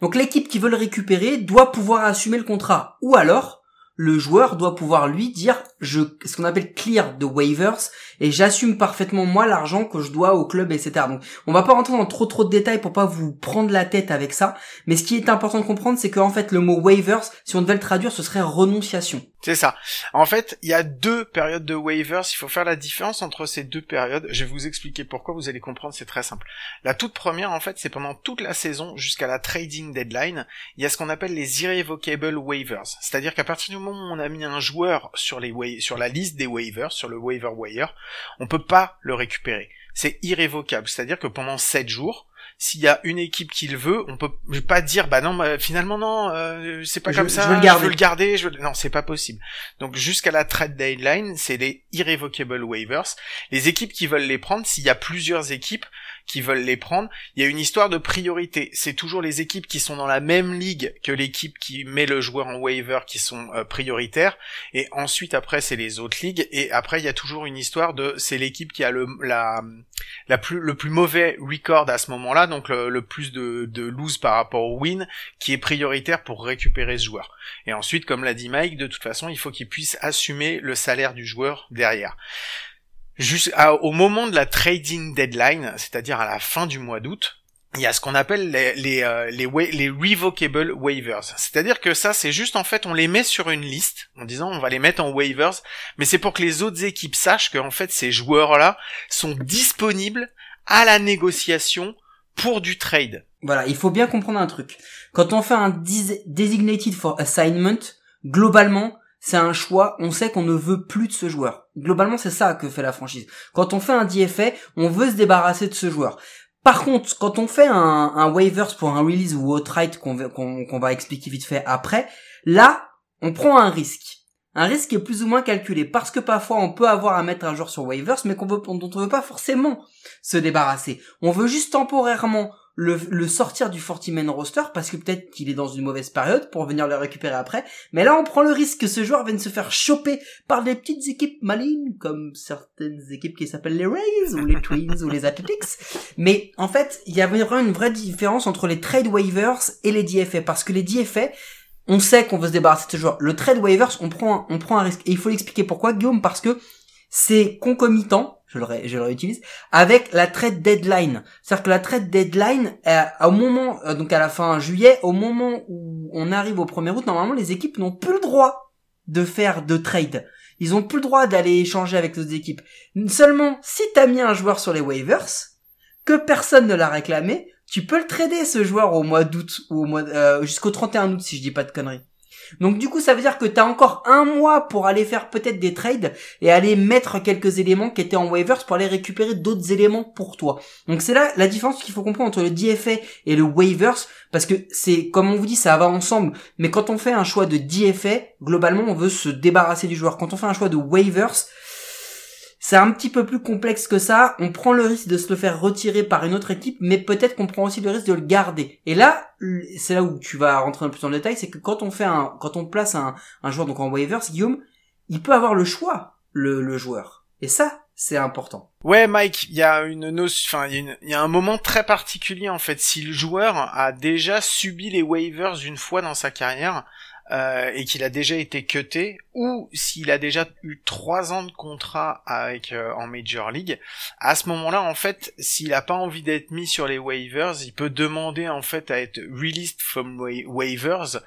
Donc l'équipe qui veut le récupérer doit pouvoir assumer le contrat. Ou alors, le joueur doit pouvoir lui dire je ce qu'on appelle clear de waivers et j'assume parfaitement moi l'argent que je dois au club etc donc on va pas rentrer dans trop trop de détails pour pas vous prendre la tête avec ça mais ce qui est important de comprendre c'est qu'en fait le mot waivers si on devait le traduire ce serait renonciation c'est ça. En fait, il y a deux périodes de waivers. Il faut faire la différence entre ces deux périodes. Je vais vous expliquer pourquoi. Vous allez comprendre. C'est très simple. La toute première, en fait, c'est pendant toute la saison jusqu'à la trading deadline. Il y a ce qu'on appelle les irrevocable waivers. C'est-à-dire qu'à partir du moment où on a mis un joueur sur les sur la liste des waivers, sur le waiver wire, on peut pas le récupérer. C'est irrévocable. C'est-à-dire que pendant 7 jours, s'il y a une équipe qui le veut, on peut pas dire bah non bah, finalement non euh, c'est pas comme ça, je veux le garder, je veux le garder je non c'est pas possible. Donc jusqu'à la trade deadline, c'est des irrevocable waivers. Les équipes qui veulent les prendre, s'il y a plusieurs équipes, qui veulent les prendre, il y a une histoire de priorité. C'est toujours les équipes qui sont dans la même ligue que l'équipe qui met le joueur en waiver qui sont euh, prioritaires. Et ensuite, après, c'est les autres ligues. Et après, il y a toujours une histoire de c'est l'équipe qui a le la la plus le plus mauvais record à ce moment-là, donc le, plus de, de lose par rapport au win, qui est prioritaire pour récupérer ce joueur. Et ensuite, comme l'a dit Mike, de toute façon, il faut qu'il puisse assumer le salaire du joueur derrière au moment de la trading deadline, c'est-à-dire à la fin du mois d'août, il y a ce qu'on appelle les les euh, les, les revocable waivers. C'est-à-dire que ça c'est juste en fait on les met sur une liste en disant on va les mettre en waivers, mais c'est pour que les autres équipes sachent que en fait ces joueurs-là sont disponibles à la négociation pour du trade. Voilà, il faut bien comprendre un truc. Quand on fait un designated for assignment, globalement, c'est un choix, on sait qu'on ne veut plus de ce joueur. Globalement, c'est ça que fait la franchise. Quand on fait un DFA, on veut se débarrasser de ce joueur. Par contre, quand on fait un, un waivers pour un release ou outright qu'on qu'on va expliquer vite fait après, là, on prend un risque. Un risque est plus ou moins calculé parce que parfois on peut avoir à mettre un joueur sur waivers mais qu'on veut, dont on veut pas forcément se débarrasser. On veut juste temporairement le, sortir du 40 man roster parce que peut-être qu'il est dans une mauvaise période pour venir le récupérer après. Mais là, on prend le risque que ce joueur vienne se faire choper par des petites équipes malines comme certaines équipes qui s'appellent les Rays ou les Twins ou les Athletics. Mais en fait, il y a vraiment une vraie différence entre les trade waivers et les DFA parce que les DFA on sait qu'on veut se débarrasser de ce joueur. Le trade waivers, on prend, on prend un risque. Et il faut l'expliquer pourquoi, Guillaume, parce que c'est concomitant, je le, ré- je le réutilise, avec la trade deadline. C'est-à-dire que la trade deadline, euh, au moment, euh, donc à la fin juillet, au moment où on arrive au 1er août, normalement les équipes n'ont plus le droit de faire de trade. Ils ont plus le droit d'aller échanger avec les autres équipes. Seulement, si t'as mis un joueur sur les waivers, que personne ne l'a réclamé, tu peux le trader ce joueur au mois d'août ou au mois euh, jusqu'au 31 août si je dis pas de conneries. Donc du coup, ça veut dire que t'as encore un mois pour aller faire peut-être des trades et aller mettre quelques éléments qui étaient en waivers pour aller récupérer d'autres éléments pour toi. Donc c'est là la différence qu'il faut comprendre entre le DFA et le waivers parce que c'est comme on vous dit ça va ensemble. Mais quand on fait un choix de DFA, globalement on veut se débarrasser du joueur. Quand on fait un choix de waivers, c'est un petit peu plus complexe que ça. On prend le risque de se le faire retirer par une autre équipe, mais peut-être qu'on prend aussi le risque de le garder. Et là, c'est là où tu vas rentrer un peu plus dans le détail, c'est que quand on fait un, quand on place un, joueur donc en waivers, Guillaume, il peut avoir le choix, le, joueur. Et ça, c'est important. Ouais, Mike, il y a une notion, enfin, il y, y a un moment très particulier en fait. Si le joueur a déjà subi les waivers une fois dans sa carrière euh, et qu'il a déjà été cuté, ou s'il a déjà eu trois ans de contrat avec euh, en Major League, à ce moment-là, en fait, s'il a pas envie d'être mis sur les waivers, il peut demander en fait à être released from wa- waivers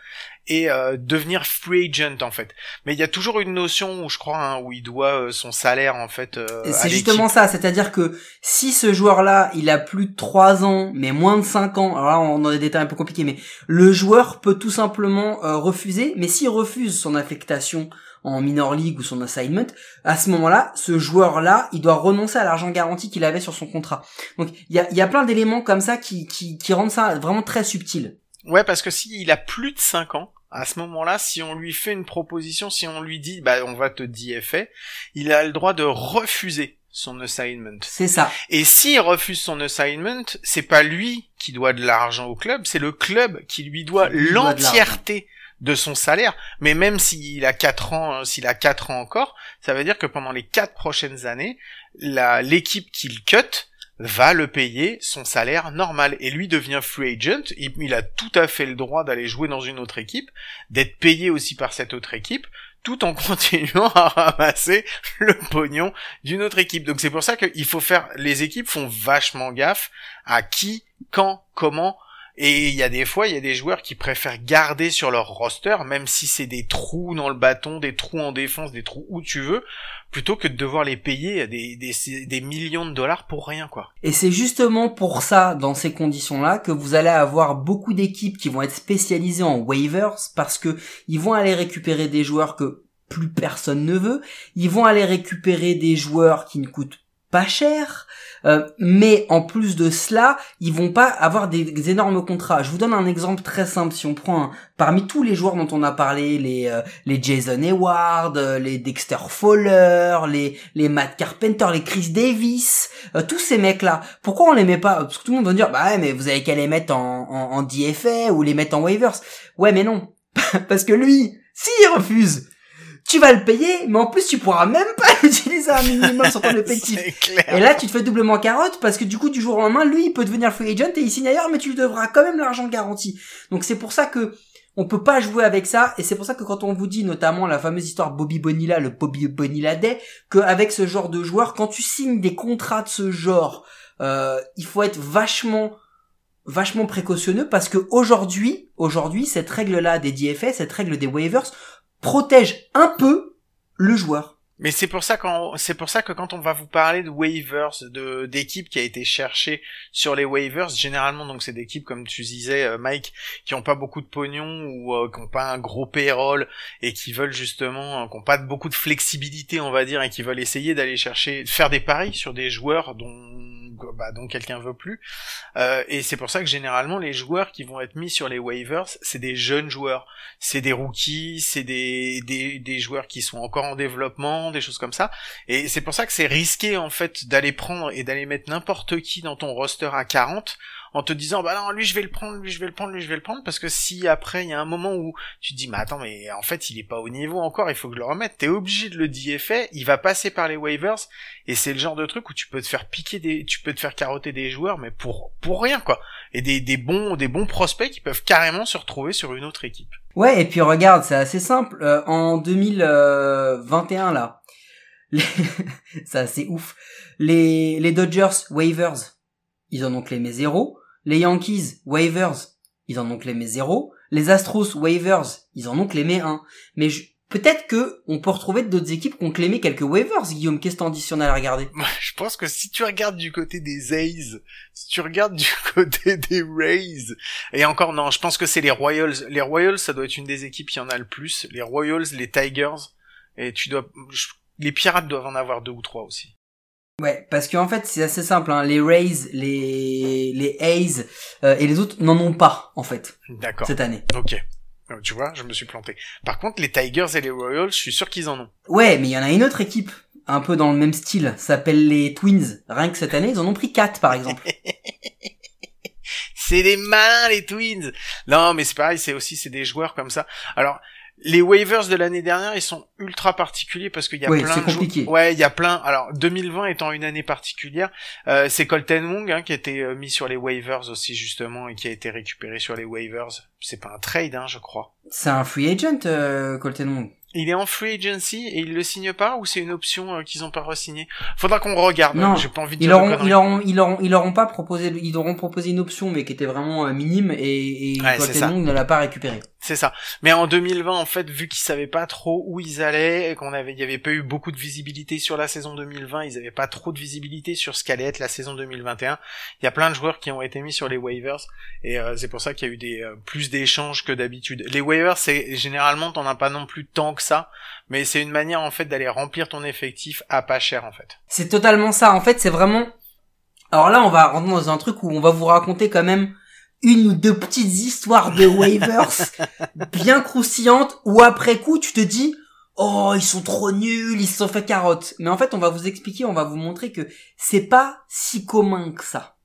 et euh, devenir free agent en fait. Mais il y a toujours une notion où je crois hein, où il doit euh, son salaire en fait. euh, c'est justement ça, c'est-à-dire que si ce joueur-là, il a plus de 3 ans, mais moins de 5 ans, alors là on a des détails un peu compliqués, mais le joueur peut tout simplement euh, refuser, mais s'il refuse son affectation en minor league ou son assignment, à ce moment-là, ce joueur-là, il doit renoncer à l'argent garanti qu'il avait sur son contrat. Donc il y a, il y a plein d'éléments comme ça qui, qui, qui rendent ça vraiment très subtil. Ouais, parce que s'il a plus de 5 ans, à ce moment-là, si on lui fait une proposition, si on lui dit, bah, on va te DFA, il a le droit de refuser son assignment. C'est ça. Et s'il refuse son assignment, c'est pas lui qui doit de l'argent au club, c'est le club qui lui doit l'entièreté de son salaire. Mais même s'il a 4 ans, euh, s'il a 4 ans encore, ça veut dire que pendant les 4 prochaines années, l'équipe qu'il cut va le payer son salaire normal et lui devient free agent. Il, a tout à fait le droit d'aller jouer dans une autre équipe, d'être payé aussi par cette autre équipe, tout en continuant à ramasser le pognon d'une autre équipe. Donc c'est pour ça qu'il faut faire, les équipes font vachement gaffe à qui, quand, comment. Et il y a des fois, il y a des joueurs qui préfèrent garder sur leur roster, même si c'est des trous dans le bâton, des trous en défense, des trous où tu veux, plutôt que de devoir les payer des, millions de dollars pour rien, quoi. Et c'est justement pour ça, dans ces conditions-là, que vous allez avoir beaucoup d'équipes qui vont être spécialisées en waivers, parce que ils vont aller récupérer des joueurs que plus personne ne veut, ils vont aller récupérer des joueurs qui ne coûtent pas cher, euh, mais en plus de cela, ils vont pas avoir des, énormes contrats. Je vous donne un exemple très simple. Si on prend un- parmi tous les joueurs dont on a parlé, les euh, les Jason Hayward, euh, les Dexter Fowler, les les Matt Carpenter, les Chris Davis, euh, tous ces mecs-là. Pourquoi on les met pas? Parce que tout le monde va dire, bah ouais, mais vous avez qu'à les mettre en, en, en DFA ou les mettre en waivers. Ouais, mais non, parce que lui, s'il refuse, tu vas le payer, mais en plus tu pourras même pas utiliser un minimum sur ton effectif. Et là, tu te fais doublement carotte parce que du coup, du jour au lendemain, lui, il peut devenir free agent et il signe ailleurs, mais tu lui devras quand même l'argent garanti. Donc c'est pour ça que on peut pas jouer avec ça et c'est pour ça que quand on vous dit notamment la fameuse histoire Bobby Bonilla, le Bobby Bonilla Day, qu'avec ce genre de joueur, quand tu signes des contrats de ce genre, euh, il faut être vachement vachement précautionneux parce que aujourd'hui, aujourd'hui, cette règle-là des DFA, cette règle des waivers, protège un peu le joueur. Mais c'est pour ça quand c'est pour ça que quand on va vous parler de waivers, d'équipes qui a été cherchées sur les waivers, généralement donc c'est d'équipes comme tu disais euh, Mike qui ont pas beaucoup de pognon ou euh, qui ont pas un gros payroll et qui veulent justement euh, qui ont pas beaucoup de flexibilité on va dire et qui veulent essayer d'aller chercher faire des paris sur des joueurs dont bah, dont quelqu'un veut plus Euh, et c'est pour ça que généralement les joueurs qui vont être mis sur les waivers c'est des jeunes joueurs c'est des rookies, c'est des, des, des joueurs qui sont encore en développement, des choses comme ça. Et c'est pour ça que c'est risqué en fait d'aller prendre et d'aller mettre n'importe qui dans ton roster à 40 en te disant bah non lui je vais le prendre, lui je vais le prendre, lui je vais le prendre parce que si après il y a un moment où tu te dis mais attends mais en fait il est pas au niveau encore, il faut que je le remette, t'es obligé de le DFA, il va passer par les waivers et c'est le genre de truc où tu peux te faire piquer des, tu peux te faire carotter des joueurs mais pour pour rien quoi et des, des bons des bons prospects qui peuvent carrément se retrouver sur une autre équipe. Ouais, et puis regarde, c'est assez simple. Euh, en 2021 là, les... c'est ouf. Les, les Dodgers waivers, ils en ont clémé zéro. Les Yankees waivers, ils en ont clémé zéro. Les Astros waivers, ils en ont clémé un. Mais peut-être que on peut retrouver d'autres équipes qui ont clémé quelques waivers. Guillaume, qu'est-ce que t'en dis si on a à regarder je pense que si tu regardes du côté des A's, si tu regardes du côté des Rays, et encore non, je pense que c'est les Royals. Les Royals, ça doit être une des équipes qui en a le plus. Les Royals, les Tigers, et tu dois, les Pirates doivent en avoir deux ou trois aussi. Ouais, parce qu'en fait c'est assez simple. Hein. Les Rays, les les A's euh, et les autres n'en ont pas en fait D'accord. cette année. Ok. Donc, Tu vois, je me suis planté. Par contre, les Tigers et les Royals, je suis sûr qu'ils en ont. Ouais, mais il y en a une autre équipe un peu dans le même style, s'appelle les Twins. Rien que cette année, ils en ont pris quatre par exemple. C'est des malins les Twins. Non, mais c'est pareil, c'est aussi c'est des joueurs comme ça. Alors les waivers de l'année dernière, ils sont ultra particuliers parce qu'il y a Oui, plein de compliqué. Ouais, il y a plein. Alors 2020 étant une année particulière, euh, c'est Colton Wong hein, qui a été euh, mis sur les waivers aussi justement et qui a été récupéré sur les waivers. C'est pas un trade, hein, je crois. C'est un free agent, euh, Colton Wong. Il est en free agency et il le signe pas ou c'est une option euh, qu'ils ont pas re-signé? Faudra qu'on regarde. Non, hein, J'ai pas envie de Ils dire auront, ils auront, ils auront, ils auront pas proposé, ils auront proposé une option, mais qui était vraiment euh, minime, et, et Ouais. Colton Wong ne l'a pas récupéré. C'est ça. Mais en 2020, en fait, vu qu'ils savaient pas trop où ils allaient, qu'on avait, il y avait pas eu beaucoup de visibilité sur la saison 2020, ils avaient pas trop de visibilité sur ce qu'allait être la saison 2021. Il y a plein de joueurs qui ont été mis sur les waivers, et euh, c'est pour ça qu'il y a eu des euh, plus d'échanges que d'habitude. Les waivers, c'est généralement t'en as pas non plus tant que ça, mais c'est une manière en fait d'aller remplir ton effectif à pas cher en fait. C'est totalement ça. En fait, c'est vraiment. Alors là, on va rentrer dans un truc où on va vous raconter quand même une ou deux petites histoires de waivers bien croustillantes où après coup, tu te dis, oh, ils sont trop nuls, ils se sont fait carotte. Mais en fait, on va vous expliquer, on va vous montrer que c'est pas si commun que ça.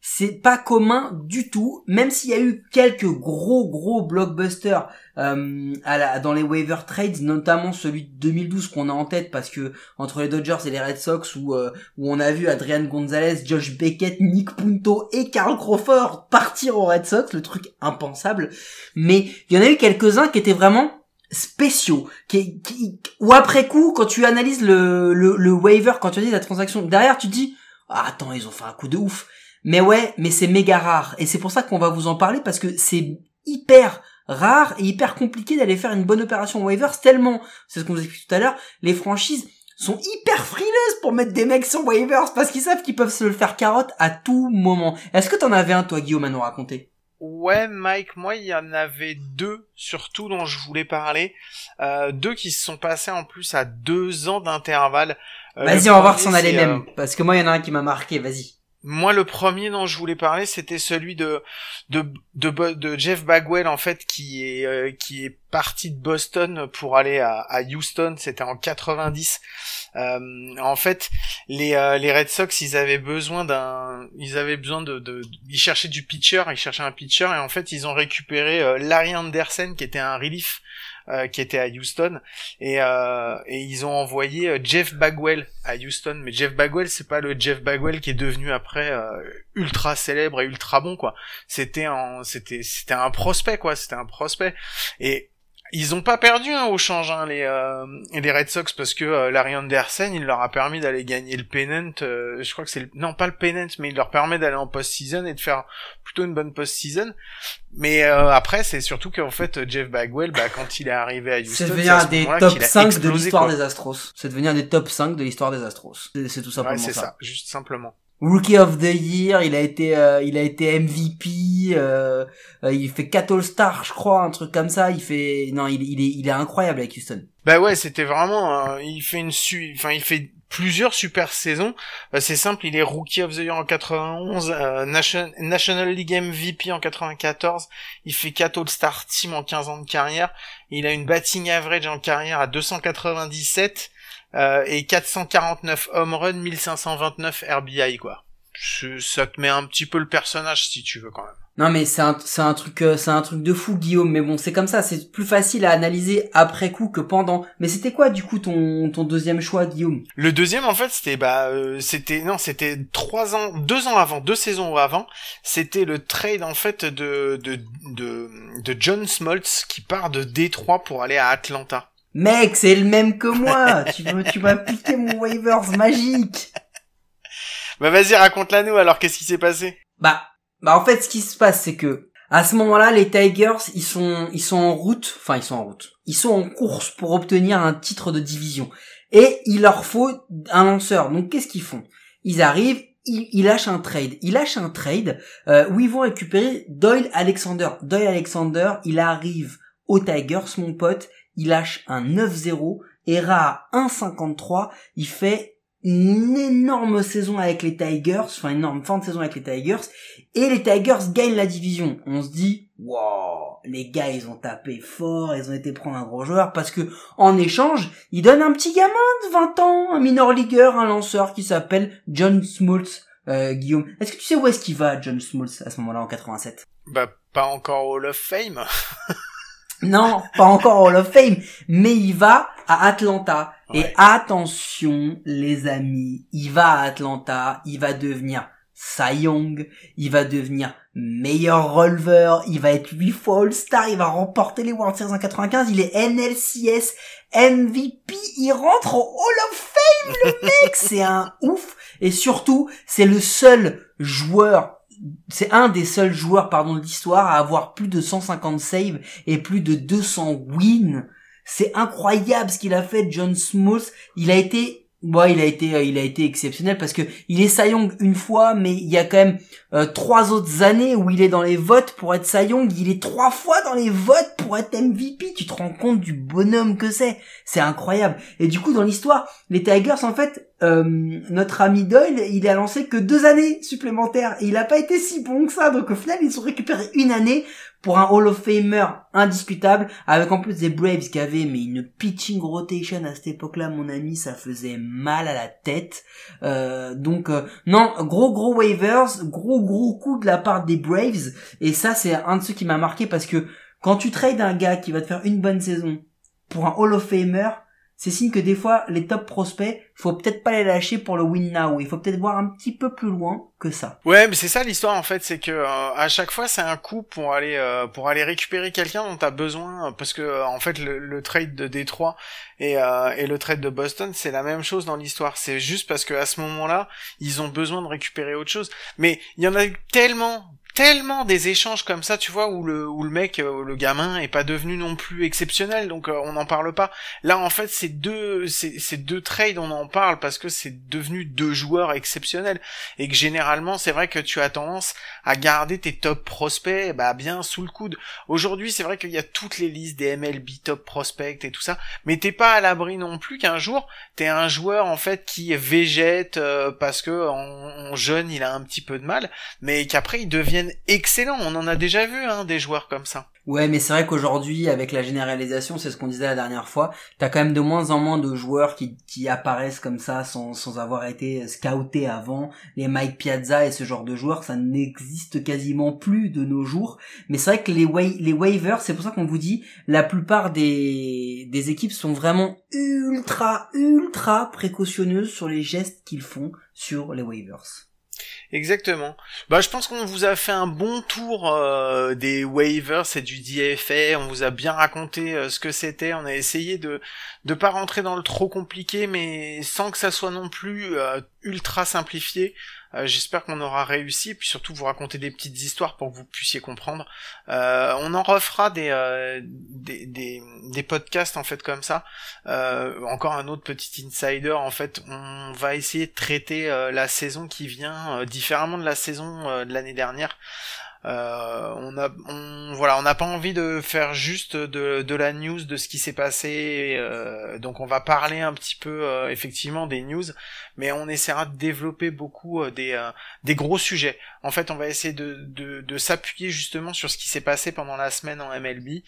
C'est pas commun du tout, même s'il y a eu quelques gros gros blockbusters euh, à la, dans les waiver trades, notamment celui de 2012 qu'on a en tête parce que entre les Dodgers et les Red Sox où, euh, où on a vu Adrian Gonzalez, Josh Beckett, Nick Punto et Carl Crawford partir aux Red Sox, le truc impensable. Mais il y en a eu quelques-uns qui étaient vraiment spéciaux, qui, qui, ou après coup, quand tu analyses le, le, le waiver, quand tu analyses la transaction, derrière tu dis, ah, attends, ils ont fait un coup de ouf. Mais ouais, mais c'est méga rare. Et c'est pour ça qu'on va vous en parler parce que c'est hyper rare et hyper compliqué d'aller faire une bonne opération waivers tellement, c'est ce qu'on vous explique tout à l'heure, les franchises sont hyper frileuses pour mettre des mecs sur waivers parce qu'ils savent qu'ils peuvent se le faire carotte à tout moment. Est-ce que t'en avais un toi Guillaume à nous raconter? Ouais, Mike, moi, il y en avait deux, surtout, dont je voulais parler. Euh, deux qui se sont passés en plus à deux ans d'intervalle. Euh, Vas-y, on va voir si on a les c'est, euh, mêmes. Parce que moi, il y en a un qui m'a marqué, vas-y. Moi, le premier dont je voulais parler, c'était celui de, de de Jeff Bagwell en fait, qui est euh, qui est parti de Boston pour aller à, à Houston. C'était en 90. Euh, en fait, les euh, les Red Sox, ils avaient besoin d'un, ils avaient besoin de, de, ils cherchaient du pitcher, ils cherchaient un pitcher et en fait, ils ont récupéré euh, Larry Anderson qui était un relief. Euh, qui était à Houston. Et, euh, et ils ont envoyé euh, Jeff Bagwell à Houston. Mais Jeff Bagwell c'est pas le Jeff Bagwell qui est devenu après euh, ultra célèbre et ultra bon quoi. C'était un c'était c'était un prospect quoi. C'était un prospect. Et ils ont pas perdu hein, au change hein, les euh, les Red Sox parce que euh, Larry Anderson il leur a permis d'aller gagner le pennant euh, je crois que c'est le... non pas le pennant mais il leur permet d'aller en post-season et de faire plutôt une bonne post-season mais euh, après c'est surtout qu'en fait Jeff Bagwell bah quand il est arrivé à Houston C'est à un des top qu'il a 5 de l'histoire des Astros. C'est devenir un des top 5 de l'histoire des Astros. C'est tout simplement ouais c'est ça. ça juste simplement Rookie of the Year, il a été, euh, il a été MVP, euh, euh, il fait 4 All-Stars, je crois, un truc comme ça. Il fait, non, il, est, il est incroyable avec Houston. Bah ouais, c'était vraiment, euh, il fait une su, enfin il fait plusieurs super saisons. Euh, c'est simple, il est Rookie of the Year en 91, euh, Nation- National League MVP en 94. Il fait 4 All-Star Team en 15 ans de carrière. Il a une batting average en carrière à 297 euh, et 449 home run, 1529 RBI quoi. ça te met un petit peu le personnage si tu veux quand même. Non mais c'est un, c'est un truc euh, c'est un truc de fou Guillaume mais bon c'est comme ça c'est plus facile à analyser après coup que pendant mais c'était quoi du coup ton ton deuxième choix Guillaume? Le deuxième en fait c'était bah euh, c'était non c'était trois ans deux ans avant deux saisons avant c'était le trade en fait de de de de John Smoltz qui part de Détroit pour aller à Atlanta. Mec c'est le même que moi tu veux tu vas piquer mon waivers magique Bah vas-y raconte-la nous alors qu'est-ce qui s'est passé? Bah, bah en fait, ce qui se passe, c'est que à ce moment-là, les Tigers, ils sont, ils sont en route. Enfin, ils sont en route. Ils sont en course pour obtenir un titre de division. Et il leur faut un lanceur. Donc, qu'est-ce qu'ils font? Ils arrivent, ils, lâchent un trade. Ils lâchent un trade euh, où ils vont récupérer Doyle Alexander. Doyle Alexander, il arrive aux Tigers, mon pote. Il lâche un 9-0. Era à 1,53. Il fait une énorme saison avec les Tigers, enfin une énorme fin de saison avec les Tigers, et les Tigers gagnent la division. On se dit, wow, les gars ils ont tapé fort, ils ont été prendre un gros joueur, parce que en échange, ils donnent un petit gamin de 20 ans, un minor leagueur, un lanceur qui s'appelle John Smoltz. Euh, Guillaume, est-ce que tu sais où est-ce qu'il va, John Smoltz, à ce moment-là, en 87 Bah pas encore Hall of Fame. Non, pas encore Hall of Fame, mais il va à Atlanta. Et attention, les amis, il va à Atlanta, il va devenir Cy Young, il va devenir meilleur releveur, il va être 8 fois All-Star, il va remporter les World Series en 95, il est NLCS MVP, il rentre au Hall of Fame, le mec, c'est un ouf. Et surtout, c'est le seul joueur c'est un des seuls joueurs pardon de l'histoire à avoir plus de 150 saves et plus de 200 wins. C'est incroyable ce qu'il a fait John Smoltz. Il a été Ouais, il a été, euh, il a été exceptionnel parce que il est Cy Young une fois, mais il y a quand même euh, trois autres années où il est dans les votes pour être Cy Young. Il est trois fois dans les votes pour être MVP. Tu te rends compte du bonhomme que c'est C'est incroyable. Et du coup, dans l'histoire, les Tigers, en fait, euh, notre ami Doyle, il a lancé que deux années supplémentaires et il a pas été si bon que ça. Donc au final, ils ont récupéré une année pour un Hall of Famer indiscutable, avec en plus des Braves qui avaient mais une pitching rotation à cette époque-là, mon ami, ça faisait mal à la tête. Euh, donc euh, non, gros gros waivers, gros gros coup de la part des Braves, et ça c'est un de ceux qui m'a marqué parce que quand tu trades un gars qui va te faire une bonne saison pour un Hall of Famer, c'est signe que des fois les top prospects, faut peut-être pas les lâcher pour le win now, il faut peut-être voir un petit peu plus loin que ça. Ouais, mais c'est ça l'histoire en fait, c'est que euh, à chaque fois c'est un coup pour aller euh, pour aller récupérer quelqu'un dont t'as besoin, parce que euh, en fait le, le trade de Détroit et euh, et le trade de Boston c'est la même chose dans l'histoire. C'est juste parce que à ce moment-là ils ont besoin de récupérer autre chose. Mais il y en a tellement tellement des échanges comme ça, tu vois, où le où le mec, euh, le gamin est pas devenu non plus exceptionnel, donc euh, on n'en parle pas. Là en fait c'est deux c'est c'est deux trades on en parle parce que c'est devenu deux joueurs exceptionnels et que généralement c'est vrai que tu as tendance à garder tes top prospects bah bien sous le coude. Aujourd'hui c'est vrai qu'il y a toutes les listes des MLB top prospects et tout ça, mais t'es pas à l'abri non plus qu'un jour t'es un joueur en fait qui végète euh, parce que en, en jeune il a un petit peu de mal, mais qu'après il devienne excellent. On en a déjà vu hein, des joueurs comme ça. Ouais, mais c'est vrai qu'aujourd'hui, avec la généralisation, c'est ce qu'on disait la dernière fois, t'as quand même de moins en moins de joueurs qui, qui apparaissent comme ça sans, sans avoir été scoutés avant. Les Mike Piazza et ce genre de joueurs, ça n'existe quasiment plus de nos jours. Mais c'est vrai que les, les waivers, c'est pour ça qu'on vous dit, la plupart des, des équipes sont vraiment ultra, ultra précautionneuses sur les gestes qu'ils font sur les waivers. Exactement. Bah, je pense qu'on vous a fait un bon tour euh, des waivers et du DFA. On vous a bien raconté euh, ce que c'était. On a essayé de de pas rentrer dans le trop compliqué, mais sans que ça soit non plus euh, ultra simplifié. Euh, J'espère qu'on aura réussi, puis surtout vous raconter des petites histoires pour que vous puissiez comprendre. Euh, on en refera des, euh, des, des des podcasts en fait comme ça. Euh, encore un autre petit insider. En fait, on va essayer de traiter euh, la saison qui vient différemment de la saison de l'année dernière. Euh, on a, voilà, on n'a pas envie de faire juste de, la news de ce qui s'est passé. euh, donc on va parler un petit peu euh, effectivement des news, mais on essaiera de développer beaucoup des, gros sujets. En fait, on va essayer de, de, s'appuyer justement sur ce qui s'est passé pendant la semaine en MLB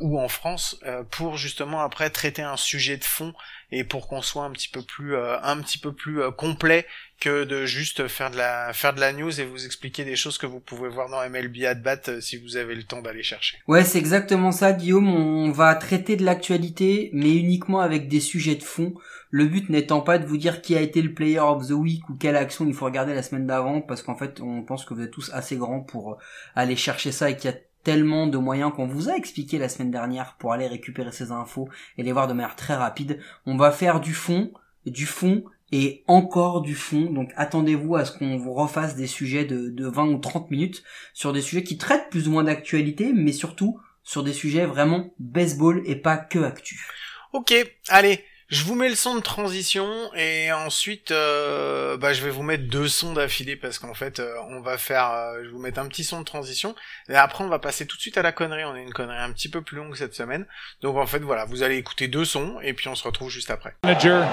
ou en France pour justement après traiter un sujet de fond et pour qu'on soit un petit peu plus euh, un petit peu plus euh, complet que de juste faire de la faire de la news et vous expliquer des choses que vous pouvez voir dans MLB at bat euh, si vous avez le temps d'aller chercher. Ouais, c'est exactement ça, Guillaume. On va traiter de l'actualité, mais uniquement avec des sujets de fond. Le but n'étant pas de vous dire qui a été le player of the week ou quelle action il faut regarder la semaine d'avant, parce qu'en fait, on pense que vous êtes tous assez grands pour aller chercher ça et qu'il y a tellement de moyens qu'on vous a expliqué la semaine dernière pour aller récupérer ces infos et les voir de manière très rapide. On va faire du fond, du fond et encore du fond. Donc attendez-vous à ce qu'on vous refasse des sujets de, de 20 ou 30 minutes sur des sujets qui traitent plus ou moins d'actualité, mais surtout sur des sujets vraiment baseball et pas que actu. Ok, allez, je vous mets le son de transition et ensuite euh, bah, je vais vous mettre deux sons d'affilée parce qu'en fait euh, on va faire, euh, je vous mettre un petit son de transition et après on va passer tout de suite à la connerie. On a une connerie un petit peu plus longue cette semaine, donc en fait voilà, vous allez écouter deux sons et puis on se retrouve juste après. Manager.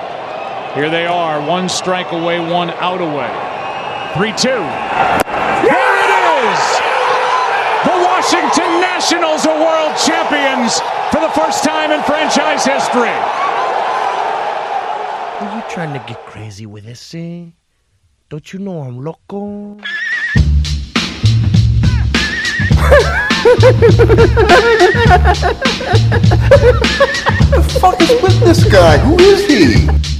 Here they are, one strike away, one out away. 3 2. Here it is! The Washington Nationals are world champions for the first time in franchise history. Trying to get crazy with this thing? Don't you know I'm loco? The fuck is with this guy? Who is he?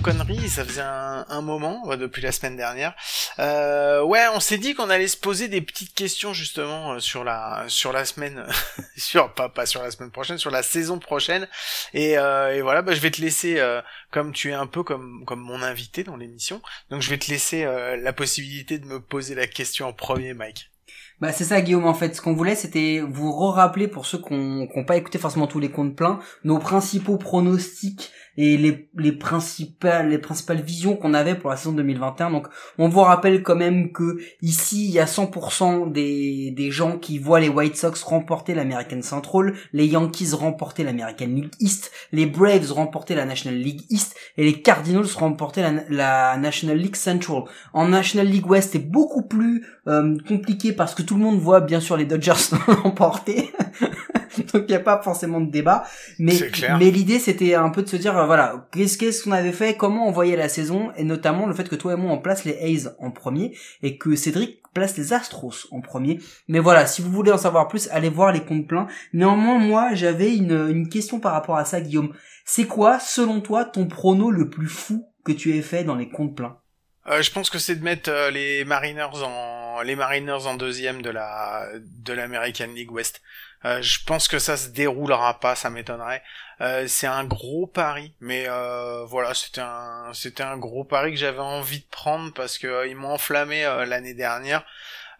Transition connerie, ça faisait un, moment depuis la semaine dernière. Euh, ouais, on s'est dit qu'on allait se poser des petites questions justement euh, sur la sur la semaine, sur pas pas sur la semaine prochaine, sur la saison prochaine. Et, euh, et voilà, bah, je vais te laisser euh, comme tu es un peu comme comme mon invité dans l'émission, donc je vais te laisser euh, la possibilité de me poser la question en premier, Mike. Bah c'est ça Guillaume en fait, ce qu'on voulait c'était vous re-rappeler pour ceux qui n'ont pas écouté forcément tous les comptes pleins, nos principaux pronostics et les, les principales les principales visions qu'on avait pour la saison 2021. Donc on vous rappelle quand même que ici il y a 100% des, des gens qui voient les White Sox remporter l'American Central, les Yankees remporter l'American League East, les Braves remporter la National League East et les Cardinals remporter la, la National League Central. En National League West c'est beaucoup plus euh, compliqué parce que tout le monde voit bien sûr les Dodgers l'emporter. Donc il n'y a pas forcément de débat. Mais, mais l'idée c'était un peu de se dire euh, voilà, qu'est-ce qu'est-ce qu'on avait fait, comment on voyait la saison, et notamment le fait que toi et moi on place les A's en premier, et que Cédric place les Astros en premier. Mais voilà, si vous voulez en savoir plus, allez voir les comptes pleins. Néanmoins, moi j'avais une, une question par rapport à ça, Guillaume. C'est quoi, selon toi, ton prono le plus fou que tu aies fait dans les comptes pleins? Euh, je pense que c'est de mettre euh, les Mariners en les Mariners en deuxième de la de l'American League West. Euh, je pense que ça se déroulera pas, ça m'étonnerait. Euh, c'est un gros pari, mais euh, voilà, c'était un c'était un gros pari que j'avais envie de prendre parce que ils m'ont enflammé l'année dernière.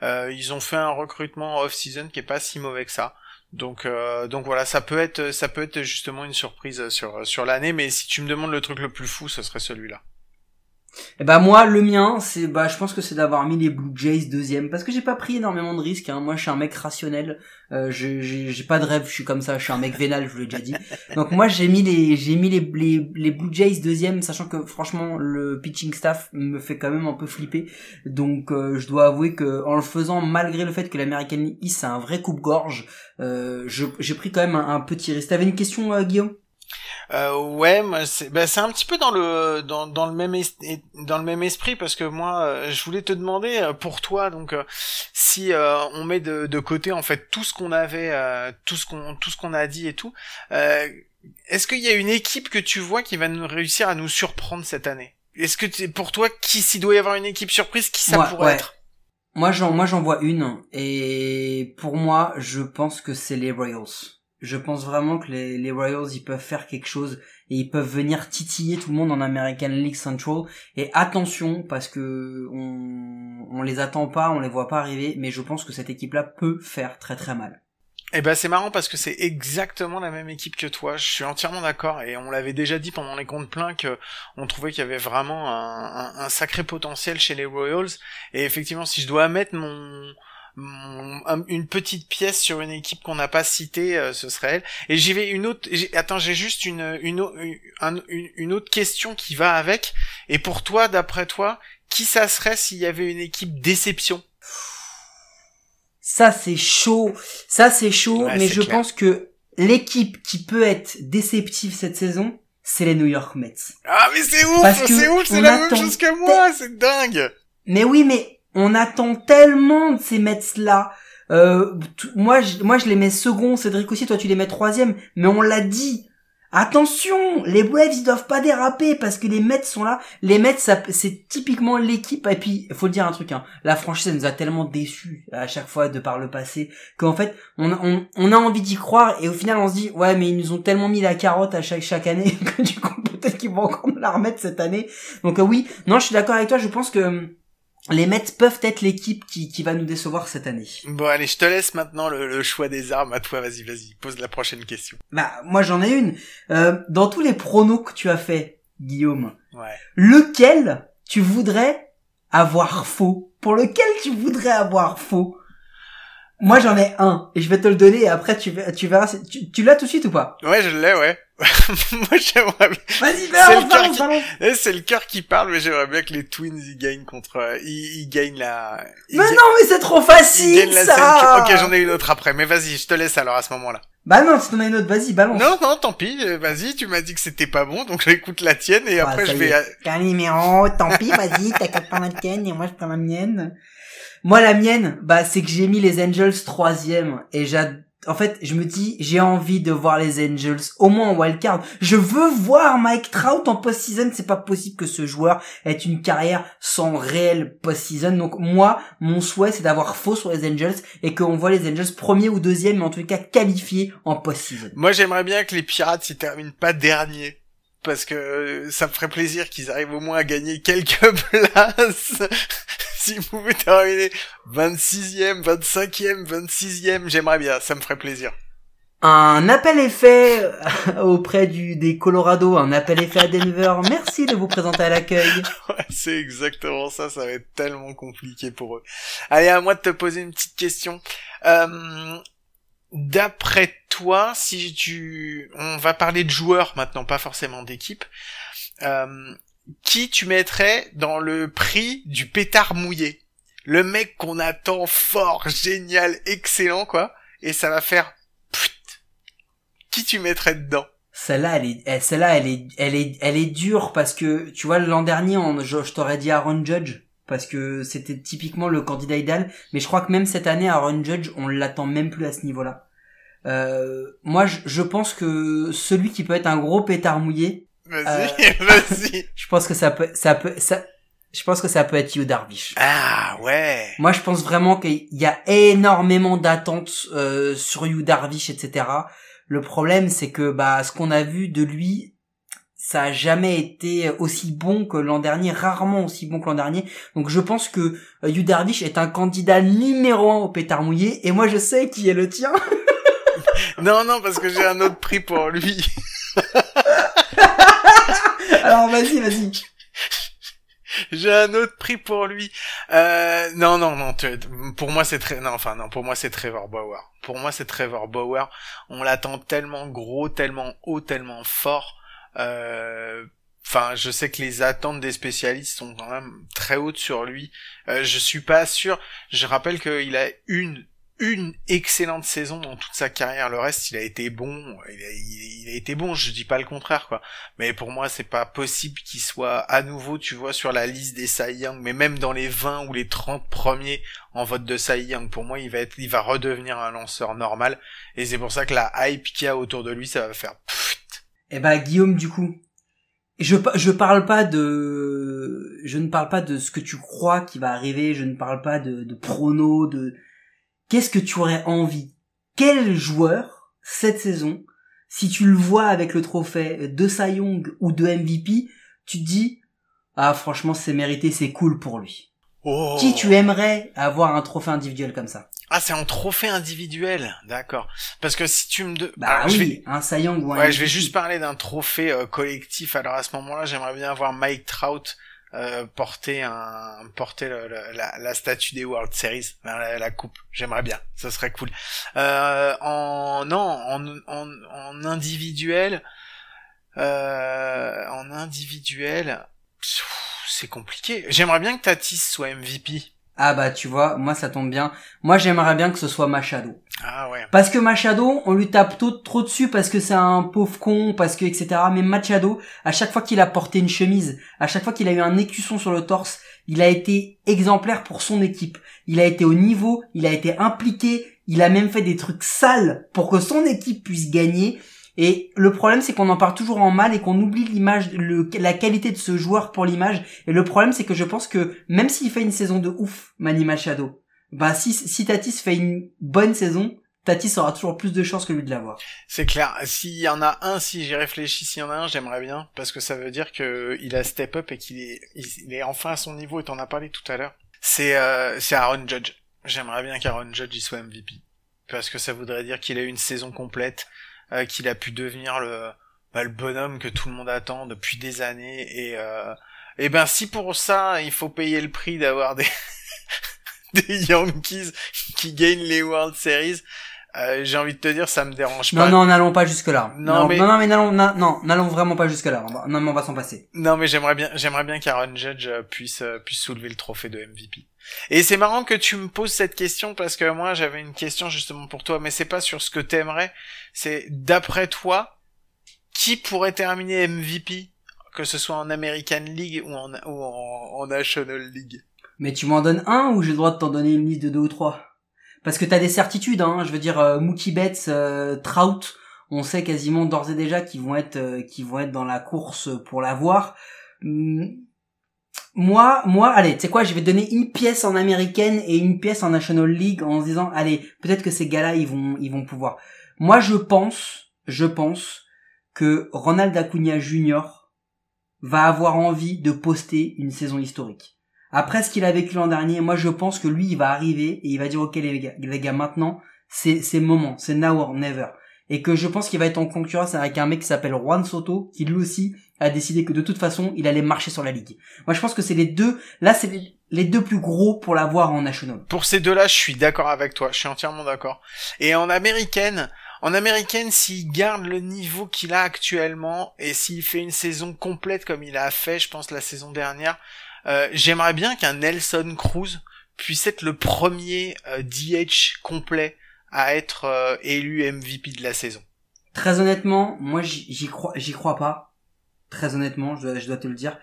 Ils ont fait un recrutement off-season qui est pas si mauvais que ça. Donc donc voilà, ça peut être ça peut être justement une surprise sur sur l'année, mais si tu me demandes le truc le plus fou, ce serait celui-là. Eh bah moi le mien c'est bah je pense que c'est d'avoir mis les Blue Jays deuxième parce que j'ai pas pris énormément de risques hein. moi je suis un mec rationnel. Euh, j'ai pas de rêve je suis comme ça je suis un mec vénal je vous l'ai déjà dit. Donc moi j'ai mis les j'ai mis les, les Blue Jays deuxième sachant que franchement le pitching staff me fait quand même un peu flipper. Donc euh, je dois avouer que en le faisant malgré le fait que l'American League East c'est un vrai coupe gorge euh, j'ai pris quand même un, un petit risque. T'avais une question euh, Guillaume? Euh, ouais, moi, c'est bah, c'est un petit peu dans le dans, dans le même es- et- dans le même esprit parce que moi euh, je voulais te demander euh, pour toi donc euh, si on met de, de côté en fait tout ce qu'on avait tout ce qu'on tout ce qu'on a dit et tout est-ce qu'il y a une équipe que tu vois qui va nous réussir à nous surprendre cette année? Est-ce que tu- pour toi qui s'il doit y avoir une équipe surprise qui ça pourrait ouais. être? Moi j'en moi j'en vois une et pour moi je pense que c'est les Royals. Je pense vraiment que les, Royals ils peuvent faire quelque chose et ils peuvent venir titiller tout le monde en American League Central et attention parce que on on les attend pas, on les voit pas arriver mais je pense que cette équipe là peut faire très très mal. Eh ben c'est marrant parce que c'est exactement la même équipe que toi. Je suis entièrement d'accord et on l'avait déjà dit pendant les comptes pleins que on trouvait qu'il y avait vraiment un, un- sacré potentiel chez les Royals. Et effectivement, si je dois mettre mon, une petite pièce sur une équipe qu'on n'a pas citée, euh, ce serait elle. Et j'y vais une autre. Attends, j'ai juste une une, une une autre question qui va avec. Et pour toi, d'après toi, qui ça serait s'il y avait une équipe déception? Ça c'est chaud, ça c'est chaud, Ouais, mais je clair. pense que l'équipe qui peut être déceptive cette saison, c'est les New York Mets. Ah mais c'est ouf, c'est ouf, c'est la même chose que moi, c'est dingue. Mais oui, mais on attend tellement de ces Mets là. Euh, moi, je, moi, je les mets second. Cédric aussi, toi, tu les mets troisième. Mais on l'a dit. Attention, les Braves ils doivent pas déraper parce que les Mets sont là. Les Mets, c'est typiquement l'équipe. Et puis, faut le dire un truc. Hein, la franchise nous a tellement déçus à chaque fois de par le passé qu'en fait, on, on, on a envie d'y croire et au final, on se dit ouais, mais ils nous ont tellement mis la carotte à chaque chaque année que du coup, peut-être qu'ils vont encore nous la remettre cette année. Donc euh, oui, non, je suis d'accord avec toi. Je pense que les Mets peuvent être l'équipe qui, qui va nous décevoir cette année. Bon allez, je te laisse maintenant le, le choix des armes. À toi, vas-y, vas-y, pose la prochaine question. Bah, moi j'en ai une. Euh, dans tous les pronos que tu as fait, Guillaume, Ouais. lequel tu voudrais avoir faux? Pour lequel tu voudrais avoir faux? Moi j'en ai un et je vais te le donner et après tu, verras- tu verras. si- Tu, tu l'as tout de suite ou pas Ouais, je l'ai, ouais. Moi, j'aimerais bien. Vas-y, C'est balance, le cœur balance, qui- balance. Eh, C'est le cœur qui parle, mais j'aimerais bien que les Twins ils gagnent contre, euh, ils, ils gagnent la. ils Mais non, mais c'est trop facile la ça. scène. Ok, j'en ai une autre après, mais vas-y, je te laisse alors à ce moment-là. Bah non, si t'en as une autre, vas-y, balance. Non, non, tant pis. euh, Vas-y, tu m'as dit que c'était pas bon, donc j'écoute la tienne et Ah, après je vais. T'as un numéro, tant pis, vas-y, t'as qu'à prendre la tienne et moi je prends la mienne. Moi la mienne, bah c'est que j'ai mis les Angels troisième et j'ad... En fait, je me dis, j'ai envie de voir les Angels au moins en wildcard. Je veux voir Mike Trout en post-season. C'est pas possible que ce joueur ait une carrière sans réel post-season. Donc moi, mon souhait, c'est d'avoir faux sur les Angels et qu'on voit les Angels premier ou deuxième, mais en tout cas qualifiés en post-season. Moi, j'aimerais bien que les Pirates ils terminent pas dernier. Parce que euh, ça me ferait plaisir qu'ils arrivent au moins à gagner quelques places. S'ils pouvaient terminer 26e, 25e, 26e, j'aimerais bien, ça me ferait plaisir. Un appel est fait euh, auprès du, des Colorado, un appel est fait à Denver. Merci de vous présenter à l'accueil. Ouais, c'est exactement ça, ça va être tellement compliqué pour eux. Allez, à moi de te poser une petite question. Euh, D'après toi, si tu... On va parler de joueurs maintenant, pas forcément d'équipe. Euh, qui tu mettrais dans le prix du pétard mouillé Le mec qu'on attend fort, génial, excellent, quoi. Et ça va faire... Pfft. Qui tu mettrais dedans? Celle-là, elle est, elle- celle-là, elle est, elle est, elle est dure parce que, tu vois, l'an dernier, je t'aurais dit Aaron Judge parce que c'était typiquement le candidat idéal. Mais je crois que même cette année, Aaron Judge, on l'attend même plus à ce niveau-là. Euh, moi, je, je pense que celui qui peut être un gros pétard mouillé, Vas-y, vas-y. je pense que ça peut, ça peut, ça, je pense que ça peut être Yu Darvish. Ah ouais. Moi, je pense vraiment qu'il y a énormément d'attentes euh, sur Yu Darvish, etc. Le problème, c'est que bah ce qu'on a vu de lui, ça a jamais été aussi bon que l'an dernier, rarement aussi bon que l'an dernier. Donc, je pense que euh, Yu Darvish est un candidat numéro un au pétard mouillé. Et moi, je sais qui est le tien. Non, non, parce que j'ai un autre prix pour lui. Alors, vas-y, vas-y. J'ai un autre prix pour lui. Euh, non, non, non. tu- pour moi, c'est très. Non, enfin, non. Pour moi, c'est Trevor Bauer. Pour moi, c'est Trevor Bauer. On l'attend tellement gros, tellement haut, tellement fort. Euh, Enfin, je sais que les attentes des spécialistes sont quand même très hautes sur lui. Euh, je suis pas sûr. Je rappelle qu'il a une une excellente saison dans toute sa carrière. Le reste, il a été bon. Il a, été bon. Je dis pas le contraire, quoi. Mais pour moi, c'est pas possible qu'il soit à nouveau, tu vois, sur la liste des Cy Young, mais même dans les 20 ou les 30 premiers en vote de Cy Young. Pour moi, il va être, il va redevenir un lanceur normal. Et c'est pour ça que la hype qu'il y a autour de lui, ça va faire pfft. Eh ben Guillaume du coup, je je parle pas de je ne parle pas de ce que tu crois qui va arriver, je ne parle pas de de pronos de qu'est-ce que tu aurais envie? Quel joueur cette saison si tu le vois avec le trophée de Cy Young ou de MVP, tu te dis ah franchement c'est mérité, c'est cool pour lui. Oh. Qui tu aimerais avoir un trophée individuel comme ça? Ah, c'est en trophée individuel, d'accord. Parce que si tu me... De... Bah Alors, oui, je vais... un Cy Young ou un Ouais, je vais juste parler d'un trophée euh, collectif. Alors à ce moment-là, j'aimerais bien voir Mike Trout euh, porter un porter le- la, la statue des World Series, enfin, la, la coupe. J'aimerais bien, ça serait cool. Euh, en non, en, en, en individuel, euh, en individuel, c'est compliqué. J'aimerais bien que Tatis soit MVP. Ah bah tu vois, moi ça tombe bien. Moi j'aimerais bien que ce soit Machado. Ah ouais. Parce que Machado, on lui tape trop, trop dessus parce que c'est un pauvre con, parce que etc. Mais Machado, à chaque fois qu'il a porté une chemise, à chaque fois qu'il a eu un écusson sur le torse, il a été exemplaire pour son équipe. Il a été au niveau, il a été impliqué, il a même fait des trucs sales pour que son équipe puisse gagner. Et le problème, c'est qu'on en parle toujours en mal et qu'on oublie l'image, la qualité de ce joueur pour l'image. Et le problème, c'est que je pense que même s'il fait une saison de ouf, Manny Machado, bah si, Tatis fait une bonne saison, Tatis aura toujours plus de chances que lui de l'avoir. C'est clair. S'il y en a un, si j'y réfléchis, s'il y en a un, j'aimerais bien, parce que ça veut dire que il a step up et qu'il est, il est enfin à son niveau. Et t'en as parlé tout à l'heure. C'est, euh, Aaron Judge. J'aimerais bien qu'Aaron Judge y soit MVP, parce que ça voudrait dire qu'il a eu une saison complète, euh, qu'il a pu devenir le, bah, bonhomme que tout le monde attend depuis des années. Et, euh, et ben si pour ça il faut payer le prix d'avoir des des Yankees qui gagnent les World Series. Euh, j'ai envie de te dire, ça me dérange Non, pas. non, n'allons pas jusque là. Non, non, mais- non, non, mais n'allons, na- non, n'allons vraiment pas jusque là. On va- non, mais on va s'en passer. Non, mais j'aimerais bien, j'aimerais bien qu'Aaron Judge euh, puisse euh, puisse soulever le trophée de MVP. Et c'est marrant que tu me poses cette question parce que moi j'avais une question justement pour toi, mais c'est pas sur ce que t'aimerais. C'est d'après toi, qui pourrait terminer MVP, que ce soit en American League ou en ou en, en National League. Mais tu m'en donnes un ou j'ai le droit de t'en donner une liste de deux ou trois? Parce que t'as des certitudes, hein. Je veux dire, euh, Mookie Betts, euh, Trout, on sait quasiment d'ores et déjà qu'ils vont être, euh, qu'ils vont être dans la course pour l'avoir. Hum, Moi, moi, allez, tu sais quoi, je vais donner une pièce en américaine et une pièce en National League en se disant, allez, peut-être que ces gars-là, ils vont, ils vont pouvoir. Moi, je pense, je pense que Ronald Acuna Jr. va avoir envie de poster une saison historique. Après ce qu'il a vécu l'an dernier, moi je pense que lui il va arriver et il va dire ok les gars, les maintenant c'est c'est moment, c'est now or never. Et que je pense qu'il va être en concurrence avec un mec qui s'appelle Juan Soto, qui lui aussi a décidé que de toute façon il allait marcher sur la ligue. Moi je pense que c'est les deux, là c'est les, les deux plus gros pour l'avoir en national. Pour ces deux-là, je suis d'accord avec toi. Je suis entièrement d'accord. Et en américaine, en américaine, s'il garde le niveau qu'il a actuellement et s'il fait une saison complète comme il a fait, je pense la saison dernière, euh, j'aimerais bien qu'un Nelson Cruz puisse être le premier euh, DH complet à être euh, élu MVP de la saison. Très honnêtement, moi j'y crois, j'y crois pas. Très honnêtement, je dois, te le dire.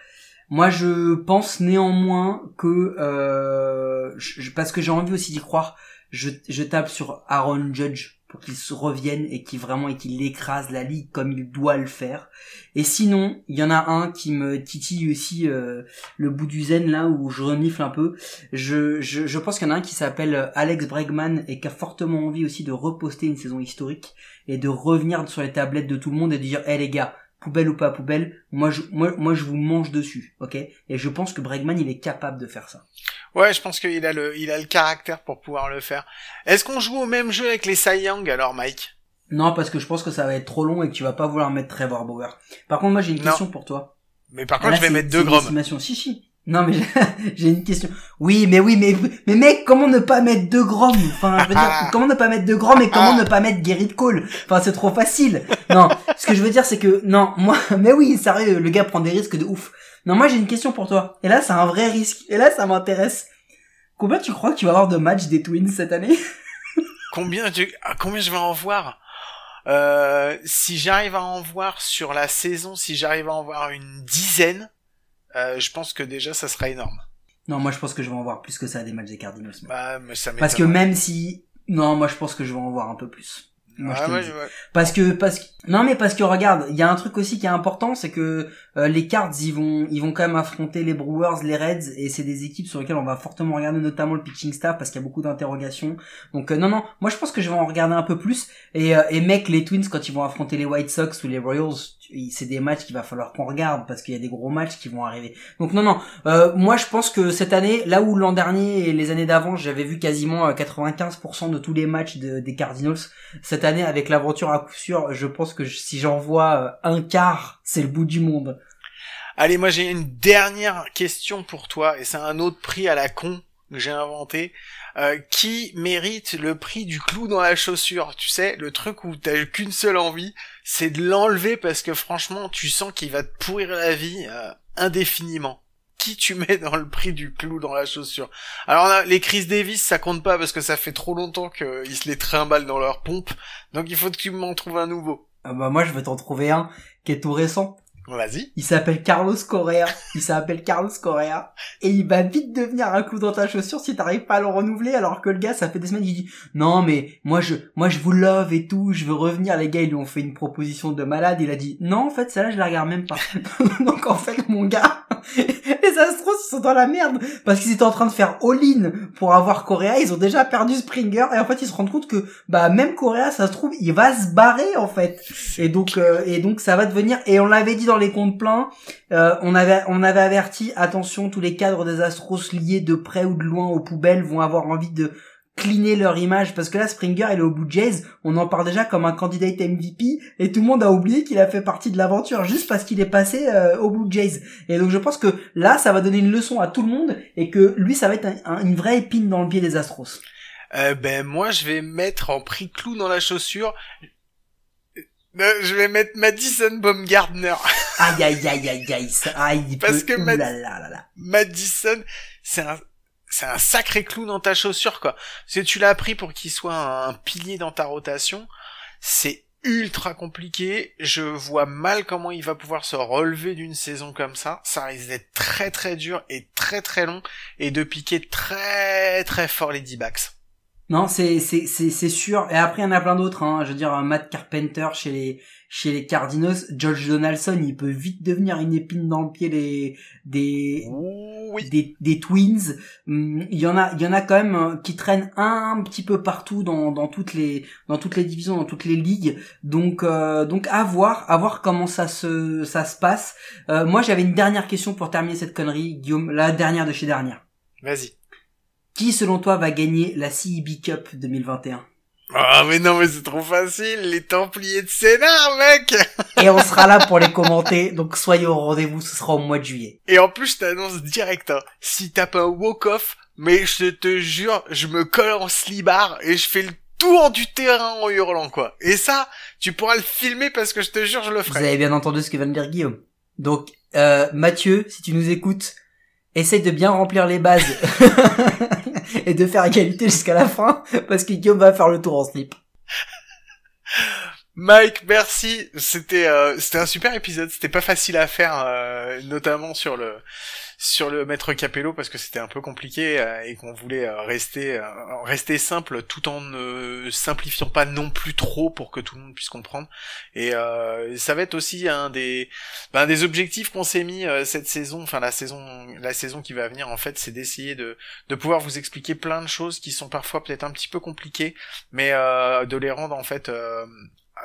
Moi, je pense néanmoins que euh, parce que j'ai envie aussi d'y croire, je tape sur Aaron Judge pour qu'il se revienne et qu'il vraiment et qu'il écrase la ligue comme il doit le faire. Et sinon, il y en a un qui me titille aussi euh, le bout du zen là où je renifle un peu. Je, je, je pense qu'il y en a un qui s'appelle Alex Bregman et qui a fortement envie aussi de reposter une saison historique et de revenir sur les tablettes de tout le monde et de dire, hé les gars, poubelle ou pas poubelle, moi je, moi, moi je vous mange dessus, ok? Et je pense que Bregman il est capable de faire ça. Ouais, je pense qu'il a le, il a le caractère pour pouvoir le faire. Est-ce qu'on joue au même jeu avec les Cy Young alors, Mike? Non, parce que je pense que ça va être trop long et que tu vas pas vouloir mettre Trevor Bauer. Par contre, moi j'ai une Non. question pour toi. Mais par Ah, contre, là, je vais mettre deux grom. Si, si. Non, mais j'ai- une question. Oui, mais oui, mais, mais mec, comment ne pas mettre deux grammes Enfin, je veux dire, comment ne pas mettre deux grammes et comment ne pas mettre Gerrit Cole? Enfin, c'est trop facile. Non, ce que je veux dire, c'est que, non, moi, mais oui, sérieux, le gars prend des risques de ouf. Non, moi, j'ai une question pour toi. Et là, c'est un vrai risque. Et là, ça m'intéresse. Combien tu crois que tu vas avoir de matchs des Twins cette année? Combien, tu... ah, combien je vais en voir? Euh, Si j'arrive à en voir sur la saison, si j'arrive à en voir une dizaine, euh, je pense que déjà ça sera énorme. Non, moi, je pense que je vais en voir plus que ça des matchs des Cardinals. Bah, mais ça Parce que même si... Non, moi, je pense que je vais en voir un peu plus. Moi, Ah ouais, ouais. Parce que parce que non mais parce que regarde, il y a un truc aussi qui est important, c'est que euh, les Cards ils vont ils vont quand même affronter les Brewers, les Reds et c'est des équipes sur lesquelles on va fortement regarder notamment le pitching staff parce qu'il y a beaucoup d'interrogations. Donc euh, non non, moi je pense que je vais en regarder un peu plus et euh, et mec les Twins quand ils vont affronter les White Sox ou les Royals, c'est des matchs qu'il va falloir qu'on regarde parce qu'il y a des gros matchs qui vont arriver. Donc non non, euh, moi je pense que cette année, là où l'an dernier et les années d'avant, j'avais vu quasiment euh, 95% de tous les matchs de- des Cardinals, cette année avec l'aventure à coup sûr, je pense que si j'en vois euh, un quart, c'est le bout du monde. Allez, moi j'ai une dernière question pour toi, et c'est un autre prix à la con que j'ai inventé. Euh, qui mérite le prix du clou dans la chaussure Tu sais, le truc où t'as qu'une seule envie, c'est de l'enlever parce que franchement, tu sens qu'il va te pourrir la vie euh, indéfiniment. Qui tu mets dans le prix du clou dans la chaussure? Alors là, les Chris Davis, ça compte pas parce que ça fait trop longtemps qu'ils se les trimballent dans leur pompe, donc il faut que tu m'en trouves un nouveau. Ah bah moi je vais t'en trouver un qui est tout récent. Vas-y. Il s'appelle Carlos Correa. Il s'appelle Carlos Correa. Et il va vite devenir un clou dans ta chaussure si t'arrives pas à le renouveler alors que le gars, ça fait des semaines qu'il dit, non, mais moi je, moi je vous love et tout, je veux revenir. Les gars, ils lui ont fait une proposition de malade. Il a dit, non, en fait, celle-là, je la regarde même pas. Donc en fait, mon gars, les Astros, ils sont dans la merde. Parce qu'ils étaient en train de faire all-in pour avoir Correa. Ils ont déjà perdu Springer. Et en fait, ils se rendent compte que, bah, même Correa, ça se trouve, il va se barrer, en fait. Et donc, euh, et donc ça va devenir. Et on l'avait dit dans les comptes pleins. euh, on avait, on avait averti. Attention, tous les cadres des Astros liés de près ou de loin aux poubelles vont avoir envie de cleaner leur image parce que là Springer il est au Blue Jays on en parle déjà comme un candidat MVP et tout le monde a oublié qu'il a fait partie de l'aventure juste parce qu'il est passé euh, au Blue Jays et donc je pense que là ça va donner une leçon à tout le monde et que lui ça va être un- un- une vraie épine dans le pied des Astros Euh, ben moi je vais mettre en prix clou dans la chaussure. Je vais mettre Madison Baumgartner. aïe aïe aïe aïe aïe ça, aïe Parce peut- que ouh Mad- là là là là. Madison, c'est un c'est un sacré clou dans ta chaussure quoi. Si tu l'as pris pour qu'il soit un, un pilier dans ta rotation, c'est ultra compliqué. Je vois mal comment il va pouvoir se relever d'une saison comme ça. Ça risque d'être très très dur et très très long et de piquer très très fort les D-backs. Non, c'est c'est c'est c'est sûr. Et après, il y en a plein d'autres. Hein. Je veux dire, Matt Carpenter chez les chez les Cardinals, George Donaldson, il peut vite devenir une épine dans le pied des des Oui. des, des Twins. Hum, Il y en a il y en a quand même euh, qui traînent un petit peu partout dans dans toutes les dans toutes les divisions, dans toutes les ligues. Donc euh, donc à voir à voir comment ça se ça se passe. Euh, moi, j'avais une dernière question pour terminer cette connerie, Guillaume. La dernière de chez dernière. Vas-y. Qui, selon toi, va gagner la CEB Cup 2021 Ah mais non mais c'est trop facile, les Templiers de Sénat mec Et on sera là pour les commenter, donc soyez au rendez-vous, ce sera au mois de juillet. Et en plus je t'annonce direct, hein, si t'as pas un walk-off, mais je te jure, je me colle en slibard et je fais le tour du terrain en hurlant quoi. Et ça, tu pourras le filmer parce que je te jure je le Vous ferai. avez bien entendu ce que vient de dire Guillaume. Donc, euh, Mathieu, si tu nous écoutes, essaye de bien remplir les bases et de faire égalité jusqu'à la fin, parce que Guillaume va faire le tour en slip. Mike, merci. C'était euh, c'était un super épisode. C'était pas facile à faire, euh, notamment sur le sur le maître Capello parce que c'était un peu compliqué euh, et qu'on voulait euh, rester euh, rester simple tout en ne simplifiant pas non plus trop pour que tout le monde puisse comprendre. Et ça va être aussi un des ben, des objectifs qu'on s'est mis cette saison, enfin la saison la saison qui va venir en fait, c'est d'essayer de de pouvoir vous expliquer plein de choses qui sont parfois peut-être un petit peu compliquées, mais de les rendre en fait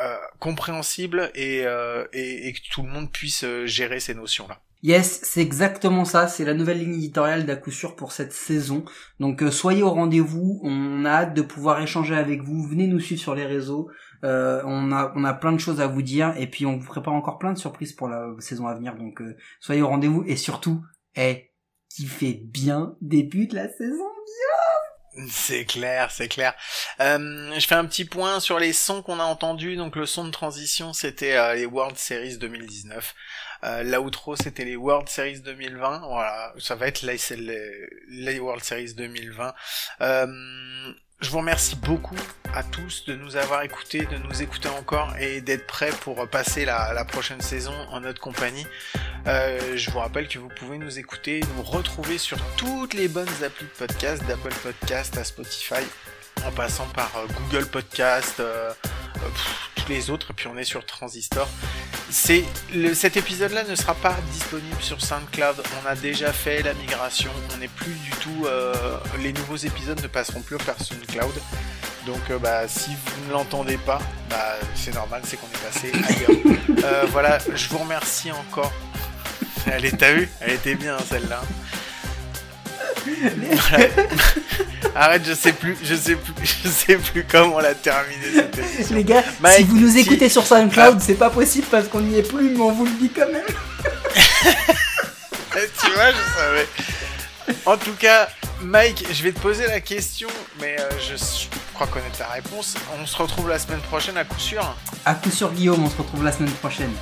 euh, compréhensible et, euh, et, et que tout le monde puisse euh, gérer ces notions-là. Yes, c'est exactement ça. C'est la nouvelle ligne éditoriale d'à coup sûr pour cette saison. Donc euh, soyez au rendez-vous. On a hâte de pouvoir échanger avec vous. Venez nous suivre sur les réseaux. Euh, on a on a plein de choses à vous dire et puis on vous prépare encore plein de surprises pour la saison à venir. Donc soyez au rendez-vous et surtout, eh, kiffez bien début de la saison. C'est clair, c'est clair. Euh, je fais un petit point sur les sons qu'on a entendus. Donc le son de transition, c'était euh, les World Series 2019. Euh, L'outro, c'était les World Series 2020. Voilà, ça va être les, World Series 2020. Euh, je vous remercie beaucoup à tous de nous avoir écoutés, de nous écouter encore et d'être prêts pour passer la, prochaine saison en notre compagnie. Euh, je vous rappelle que vous pouvez nous écouter, nous retrouver sur toutes les bonnes applis de podcast, d'Apple Podcast à Spotify, en passant par euh, Google Podcast, euh, pff, tous les autres, et puis on est sur Transistor. C'est le, cet épisode-là ne sera pas disponible sur SoundCloud. On a déjà fait la migration. On n'est plus du tout. euh, les nouveaux épisodes ne passeront plus par SoundCloud. Donc euh, bah si vous ne l'entendez pas, bah c'est normal, c'est qu'on est passé ailleurs. Euh, voilà, je vous remercie encore. Elle est, t'as vu Elle était bien celle-là. Voilà. Arrête, je sais plus, je sais plus, je sais plus comment la terminer cette émission. Les gars, si vous nous écoutez sur SoundCloud, c'est pas possible parce qu'on n'y est plus, mais on vous le dit quand même. Tu vois, je savais. En tout cas, Mike, je vais te poser la question, mais euh, je, je crois connaître la réponse. On se retrouve la semaine prochaine à coup sûr. À coup sur Guillaume, on se retrouve la semaine prochaine.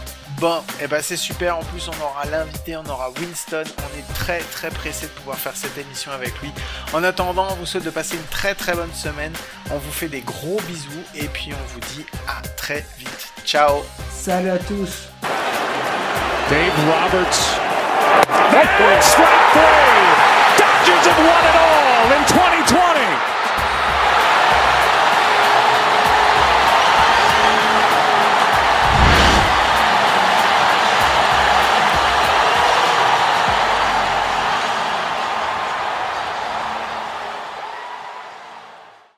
Bon, et ben c'est super. En plus, on aura l'invité, on aura Winston. On est très très pressé de pouvoir faire cette émission avec lui. En attendant, on vous souhaite de passer une très très bonne semaine. On vous fait des gros bisous et puis on vous dit à très vite. Ciao. Salut à tous. Dave Roberts. Three. Dodgers have won it all in 2020.